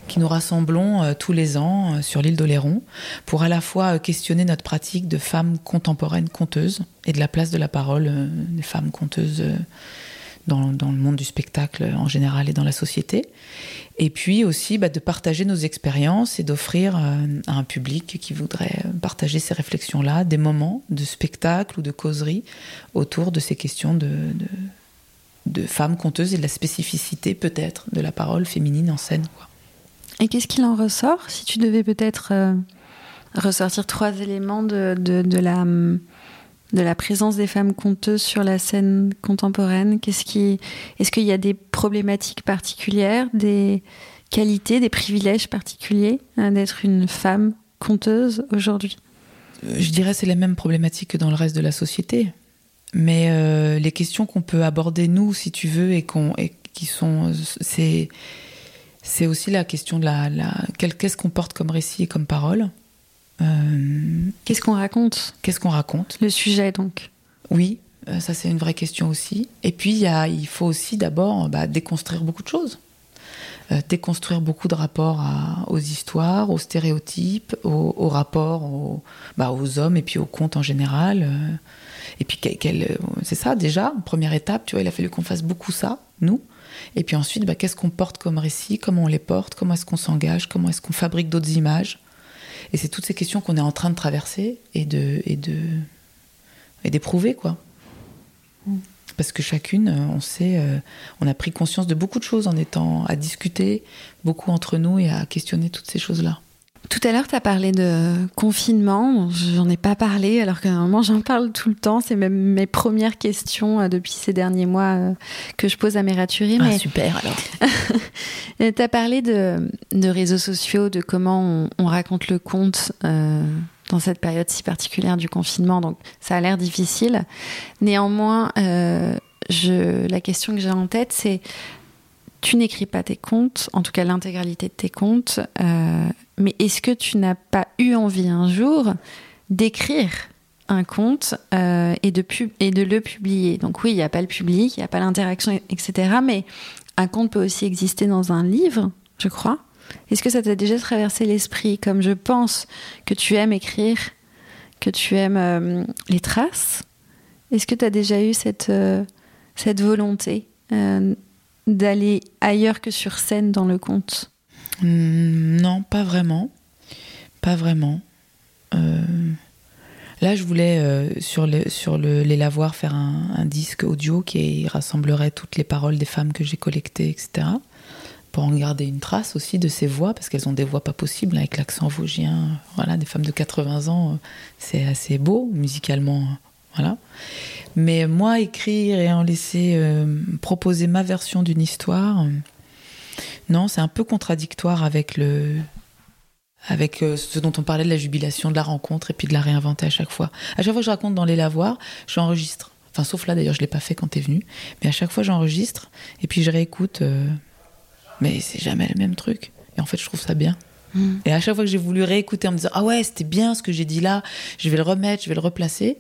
qui nous rassemblons tous les ans sur l'île d'Oléron pour à la fois questionner notre pratique de femmes contemporaines conteuses et de la place de la parole des femmes conteuses dans, le monde du spectacle en général et dans la société. Et puis aussi bah, de partager nos expériences et d'offrir euh, à un public qui voudrait partager ces réflexions-là des moments de spectacle ou de causerie autour de ces questions de, de, femmes conteuses et de la spécificité peut-être de la parole féminine en scène. Quoi. Et qu'est-ce qu'il en ressort? Si tu devais peut-être euh, ressortir trois éléments de, de la de la présence des femmes conteuses sur la scène contemporaine? Qu'est-ce qui, est-ce qu'il y a des problématiques particulières, des qualités, des privilèges particuliers hein, d'être une femme conteuse aujourd'hui? Euh, Je dirais c'est les mêmes problématiques que dans le reste de la société, mais euh, les questions qu'on peut aborder nous, si tu veux, et, qui sont, c'est, c'est aussi la question de la, la qu'est-ce qu'on porte comme récit et comme parole? Euh, Qu'est-ce qu'on raconte? Qu'est-ce qu'on raconte? Le sujet, donc. Oui, euh, ça c'est une vraie question aussi. Et puis y a, il faut aussi d'abord bah, déconstruire beaucoup de choses. Euh, déconstruire beaucoup de rapports à, aux histoires, aux stéréotypes, aux, aux rapports aux, bah, aux, hommes et puis aux contes en général. Euh, et puis, c'est ça déjà, première étape, tu vois, il a fallu qu'on fasse beaucoup ça, nous. Et puis ensuite, bah, qu'est-ce qu'on porte comme récit, comment on les porte, comment est-ce qu'on s'engage, comment est-ce qu'on fabrique d'autres images? Et c'est toutes ces questions qu'on est en train de traverser et de et de et d'éprouver quoi. Parce que chacune, euh, on sait, euh, on a pris conscience de beaucoup de choses en étant à discuter beaucoup entre nous et à questionner toutes ces choses-là. Tout à l'heure, tu as parlé de confinement. J'en ai pas parlé, alors que normalement, j'en parle tout le temps. C'est même mes premières questions euh, depuis ces derniers mois euh, que je pose à mes raturies. Ah, super, alors. tu as parlé de, réseaux sociaux, de comment on, raconte le conte euh, dans cette période si particulière du confinement. Donc, ça a l'air difficile. Néanmoins, je, la question que j'ai en tête, c'est tu n'écris pas tes contes, en tout cas l'intégralité de tes contes, euh, mais est-ce que tu n'as pas eu envie un jour d'écrire un conte euh, et, de le publier? Donc oui, il n'y a pas le public, il n'y a pas l'interaction, etc. Mais un conte peut aussi exister dans un livre, je crois. Est-ce que ça t'a déjà traversé l'esprit, comme je pense que tu aimes écrire, que tu aimes euh, les traces? Est-ce que tu as déjà eu cette, cette volonté d'aller ailleurs que sur scène dans le conte hmm, Non, pas vraiment. Pas vraiment. Euh, là, je voulais euh, sur, le, sur le, les lavoirs faire un, disque audio qui rassemblerait toutes les paroles des femmes que j'ai collectées, etc. Pour en garder une trace aussi de ces voix, parce qu'elles ont des voix pas possibles avec l'accent vosgien. Voilà, des femmes de 80 ans, euh, c'est assez beau musicalement. Voilà. Mais moi, écrire et en laisser euh, proposer ma version d'une histoire, euh, non, c'est un peu contradictoire avec le avec euh, ce dont on parlait de la jubilation, de la rencontre et puis de la réinventer à chaque fois. À chaque fois que je raconte dans les lavoirs, j'enregistre. Enfin, sauf là d'ailleurs, je l'ai pas fait quand tu es venu. Mais à chaque fois, j'enregistre et puis je réécoute. mais c'est jamais le même truc. Et en fait, je trouve ça bien. Mm. Et à chaque fois que j'ai voulu réécouter en me disant ah ouais c'était bien ce que j'ai dit là, je vais le remettre, je vais le replacer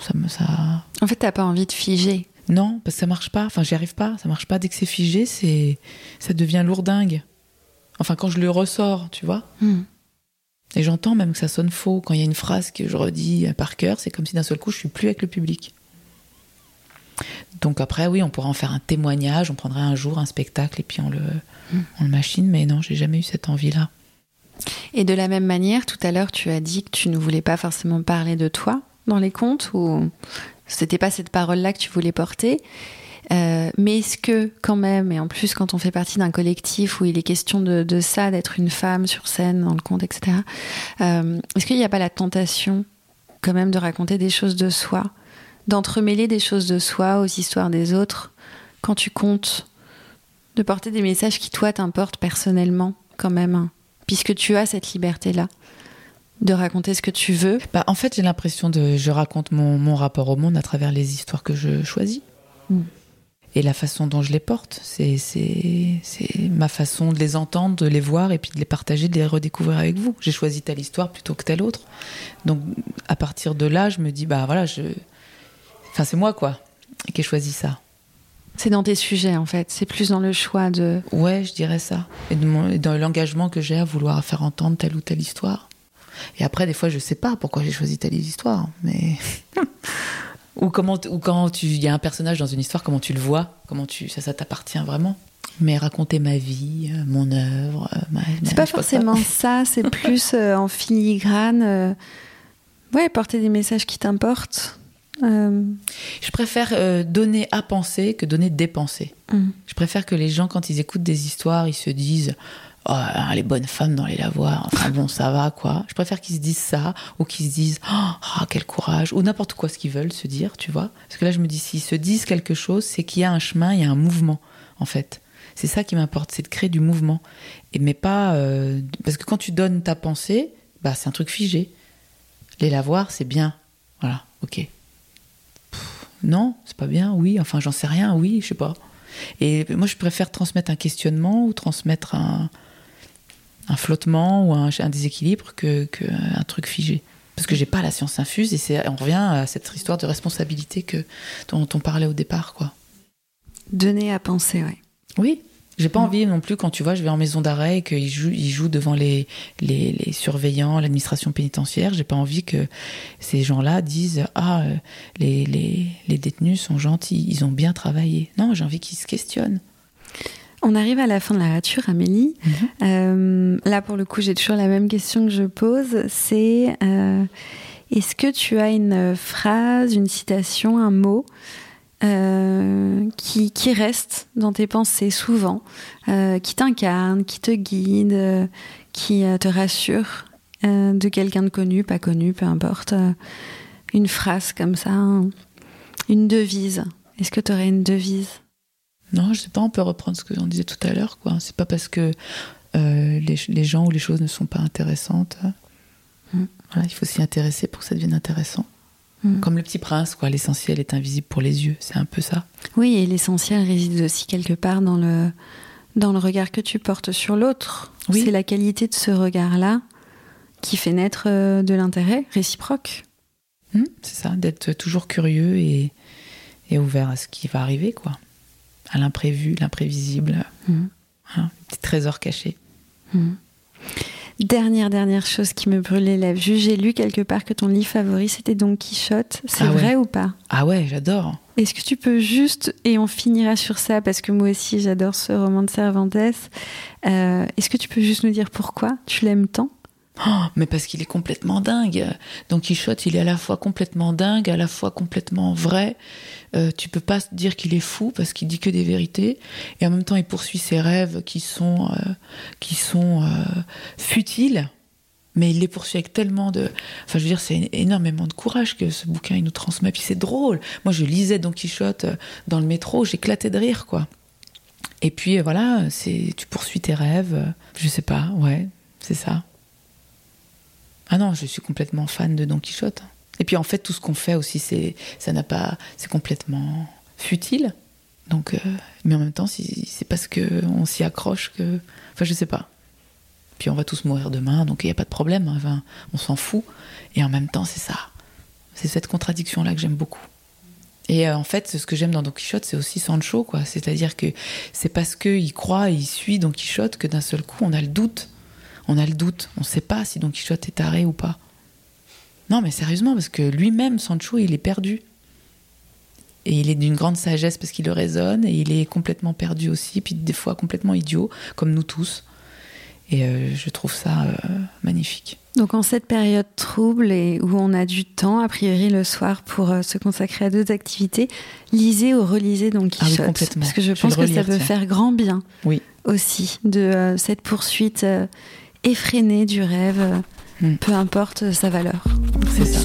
ça me ça. En fait, t'as pas envie de figer. Non, parce que ça marche pas. Enfin, j'y arrive pas. Ça marche pas. Dès que c'est figé, c'est ça devient lourdingue. Enfin, quand je le ressors, tu vois. Hmm. Et j'entends même que ça sonne faux. Quand il y a une phrase que je redis par cœur, c'est comme si d'un seul coup, je suis plus avec le public. Donc après, oui, on pourrait en faire un témoignage. On prendrait un jour un spectacle et puis on le, hmm. on le machine. Mais non, j'ai jamais eu cette envie-là. Et de la même manière, tout à l'heure, tu as dit que tu ne voulais pas forcément parler de toi dans les contes ou c'était pas cette parole-là que tu voulais porter euh, mais est-ce que quand même, et en plus quand on fait partie d'un collectif où il est question de, ça, d'être une femme sur scène dans le conte, etc., euh, est-ce qu'il n'y a pas la tentation quand même de raconter des choses de soi, d'entremêler des choses de soi aux histoires des autres quand tu comptes, de porter des messages qui toi t'importent personnellement quand même, hein, puisque tu as cette liberté-là? De raconter ce que tu veux? Bah, En fait, j'ai l'impression de. Je raconte mon, mon, rapport au monde à travers les histoires que je choisis. Mm. Et la façon dont je les porte, c'est ma façon de les entendre, de les voir et puis de les partager, de les redécouvrir avec vous. J'ai choisi telle histoire plutôt que telle autre. Donc, à partir de là, je me dis, bah voilà, je. Enfin, c'est moi, quoi, qui ai choisi ça. C'est dans tes sujets, en fait. C'est plus dans le choix de. Ouais, je dirais ça. Et, et dans l'engagement que j'ai à vouloir faire entendre telle ou telle histoire. Et après, des fois, je sais pas pourquoi j'ai choisi telle histoire, mais. ou comment, ou quand tu, il y a un personnage dans une histoire, comment tu le vois, comment tu, ça, ça t'appartient vraiment? Mais raconter ma vie, euh, mon œuvre, euh, ma. C'est pas forcément ça, c'est plus euh, en filigrane. ouais, porter des messages qui t'importent. Je préfère donner à penser que donner des pensées. Hum. Je préfère que les gens, quand ils écoutent des histoires, ils se disent oh, hein, les bonnes femmes dans les lavoirs, enfin bon, ça va quoi. Je préfère qu'ils se disent ça ou qu'ils se disent oh, quel courage ou n'importe quoi ce qu'ils veulent se dire, tu vois. Parce que là, je me dis, s'ils se disent quelque chose, c'est qu'il y a un chemin, il y a un mouvement en fait. C'est ça qui m'importe, c'est de créer du mouvement. Et mais pas. Euh, parce que quand tu donnes ta pensée, bah, c'est un truc figé. Les lavoirs, c'est bien. Voilà, ok. non, c'est pas bien, oui, enfin j'en sais rien, oui, je sais pas. Et moi, je préfère transmettre un questionnement ou transmettre un, un flottement ou un, déséquilibre que, un truc figé. Parce que j'ai pas la science infuse et c'est, on revient à cette histoire de responsabilité que, dont on parlait au départ, quoi. Donner à penser, oui. Oui, J'ai pas envie non plus quand tu vois, je vais en maison d'arrêt et qu'ils jouent, ils jouent devant les, les, les surveillants, l'administration pénitentiaire. J'ai pas envie que ces gens-là disent ah euh, les, les, les détenus sont gentils, ils ont bien travaillé. Non, j'ai envie qu'ils se questionnent. On arrive à la fin de la rature, Amélie. Mhm. Euh, là, pour le coup, j'ai toujours la même question que je pose. C'est euh, est-ce que tu as une phrase, une citation, un mot euh, qui, qui reste dans tes pensées souvent, qui t'incarne, qui te guide, qui te rassure de quelqu'un de connu, pas connu, peu importe. une phrase comme ça, un- une devise? Est-ce que tu aurais une devise? Non, je sais pas, on peut reprendre ce que on disait tout à l'heure, quoi. C'est pas parce que euh, les, les gens ou les choses ne sont pas intéressantes. hein. Mm. Voilà, il faut s'y intéresser pour que ça devienne intéressant. Mm. Comme le petit prince, quoi. L'essentiel est invisible pour les yeux. C'est un peu ça. Oui, et l'essentiel réside aussi quelque part dans le, dans le regard que tu portes sur l'autre. Oui. C'est la qualité de ce regard-là qui fait naître euh, de l'intérêt réciproque. Hmm, c'est ça, d'être toujours curieux et, et ouvert à ce qui va arriver, quoi. À l'imprévu, l'imprévisible. Mhm. Voilà, un petit trésor caché. Mhm. Dernière, dernière chose qui me brûle les lèvres. J'ai lu quelque part que ton livre favori, c'était Don Quichotte. C'est Ah ouais. vrai ou pas? Ah ouais, j'adore. Est-ce que tu peux juste, et on finira sur ça, parce que moi aussi j'adore ce roman de Cervantes, euh, est-ce que tu peux juste nous dire pourquoi? Tu l'aimes tant? Oh, mais parce qu'il est complètement dingue. Don Quichotte, il est à la fois complètement dingue, à la fois complètement vrai. Euh, tu peux pas dire qu'il est fou parce qu'il dit que des vérités, et en même temps il poursuit ses rêves qui sont euh, qui sont euh, futiles, mais il les poursuit avec tellement de. Enfin, je veux dire, c'est énormément de courage que ce bouquin il nous transmet. Puis c'est drôle. Moi, je lisais Don Quichotte euh, dans le métro, j'éclatais de rire, quoi. Et puis voilà, tu poursuis tes rêves. Je sais pas, ouais, c'est ça. Ah non, je suis complètement fan de Don Quichotte. Et puis en fait, tout ce qu'on fait aussi, c'est ça n'a pas, c'est complètement futile. Donc, euh, mais en même temps, c'est parce que on s'y accroche que, enfin, je sais pas. Puis on va tous mourir demain, donc il n'y a pas de problème. hein, on s'en fout. Et en même temps, c'est ça. C'est cette contradiction-là que j'aime beaucoup. Et euh, en fait, ce que j'aime dans Don Quichotte, c'est aussi Sancho, quoi. C'est-à-dire que c'est parce qu'il croit et il suit Don Quichotte que d'un seul coup, on a le doute. On a le doute. On ne sait pas si Don Quichotte est taré ou pas. Non, mais sérieusement, parce que lui-même, Sancho, il est perdu. Et il est d'une grande sagesse parce qu'il le raisonne, et il est complètement perdu aussi, puis des fois complètement idiot, comme nous tous. Et euh, je trouve ça euh, magnifique. Donc en cette période trouble et où on a du temps, a priori le soir, pour euh, se consacrer à d'autres activités, lisez ou relisez Don Ah oui, Quichotte. complètement. parce que je pense que ça peut tiens. faire grand bien Oui. aussi de cette poursuite effrénée du rêve, Hmm. peu importe sa valeur. C'est ça.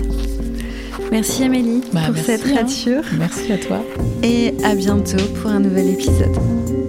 Merci Amélie Bah, pour merci, cette hein. rature Merci à toi. et à bientôt pour un nouvel épisode.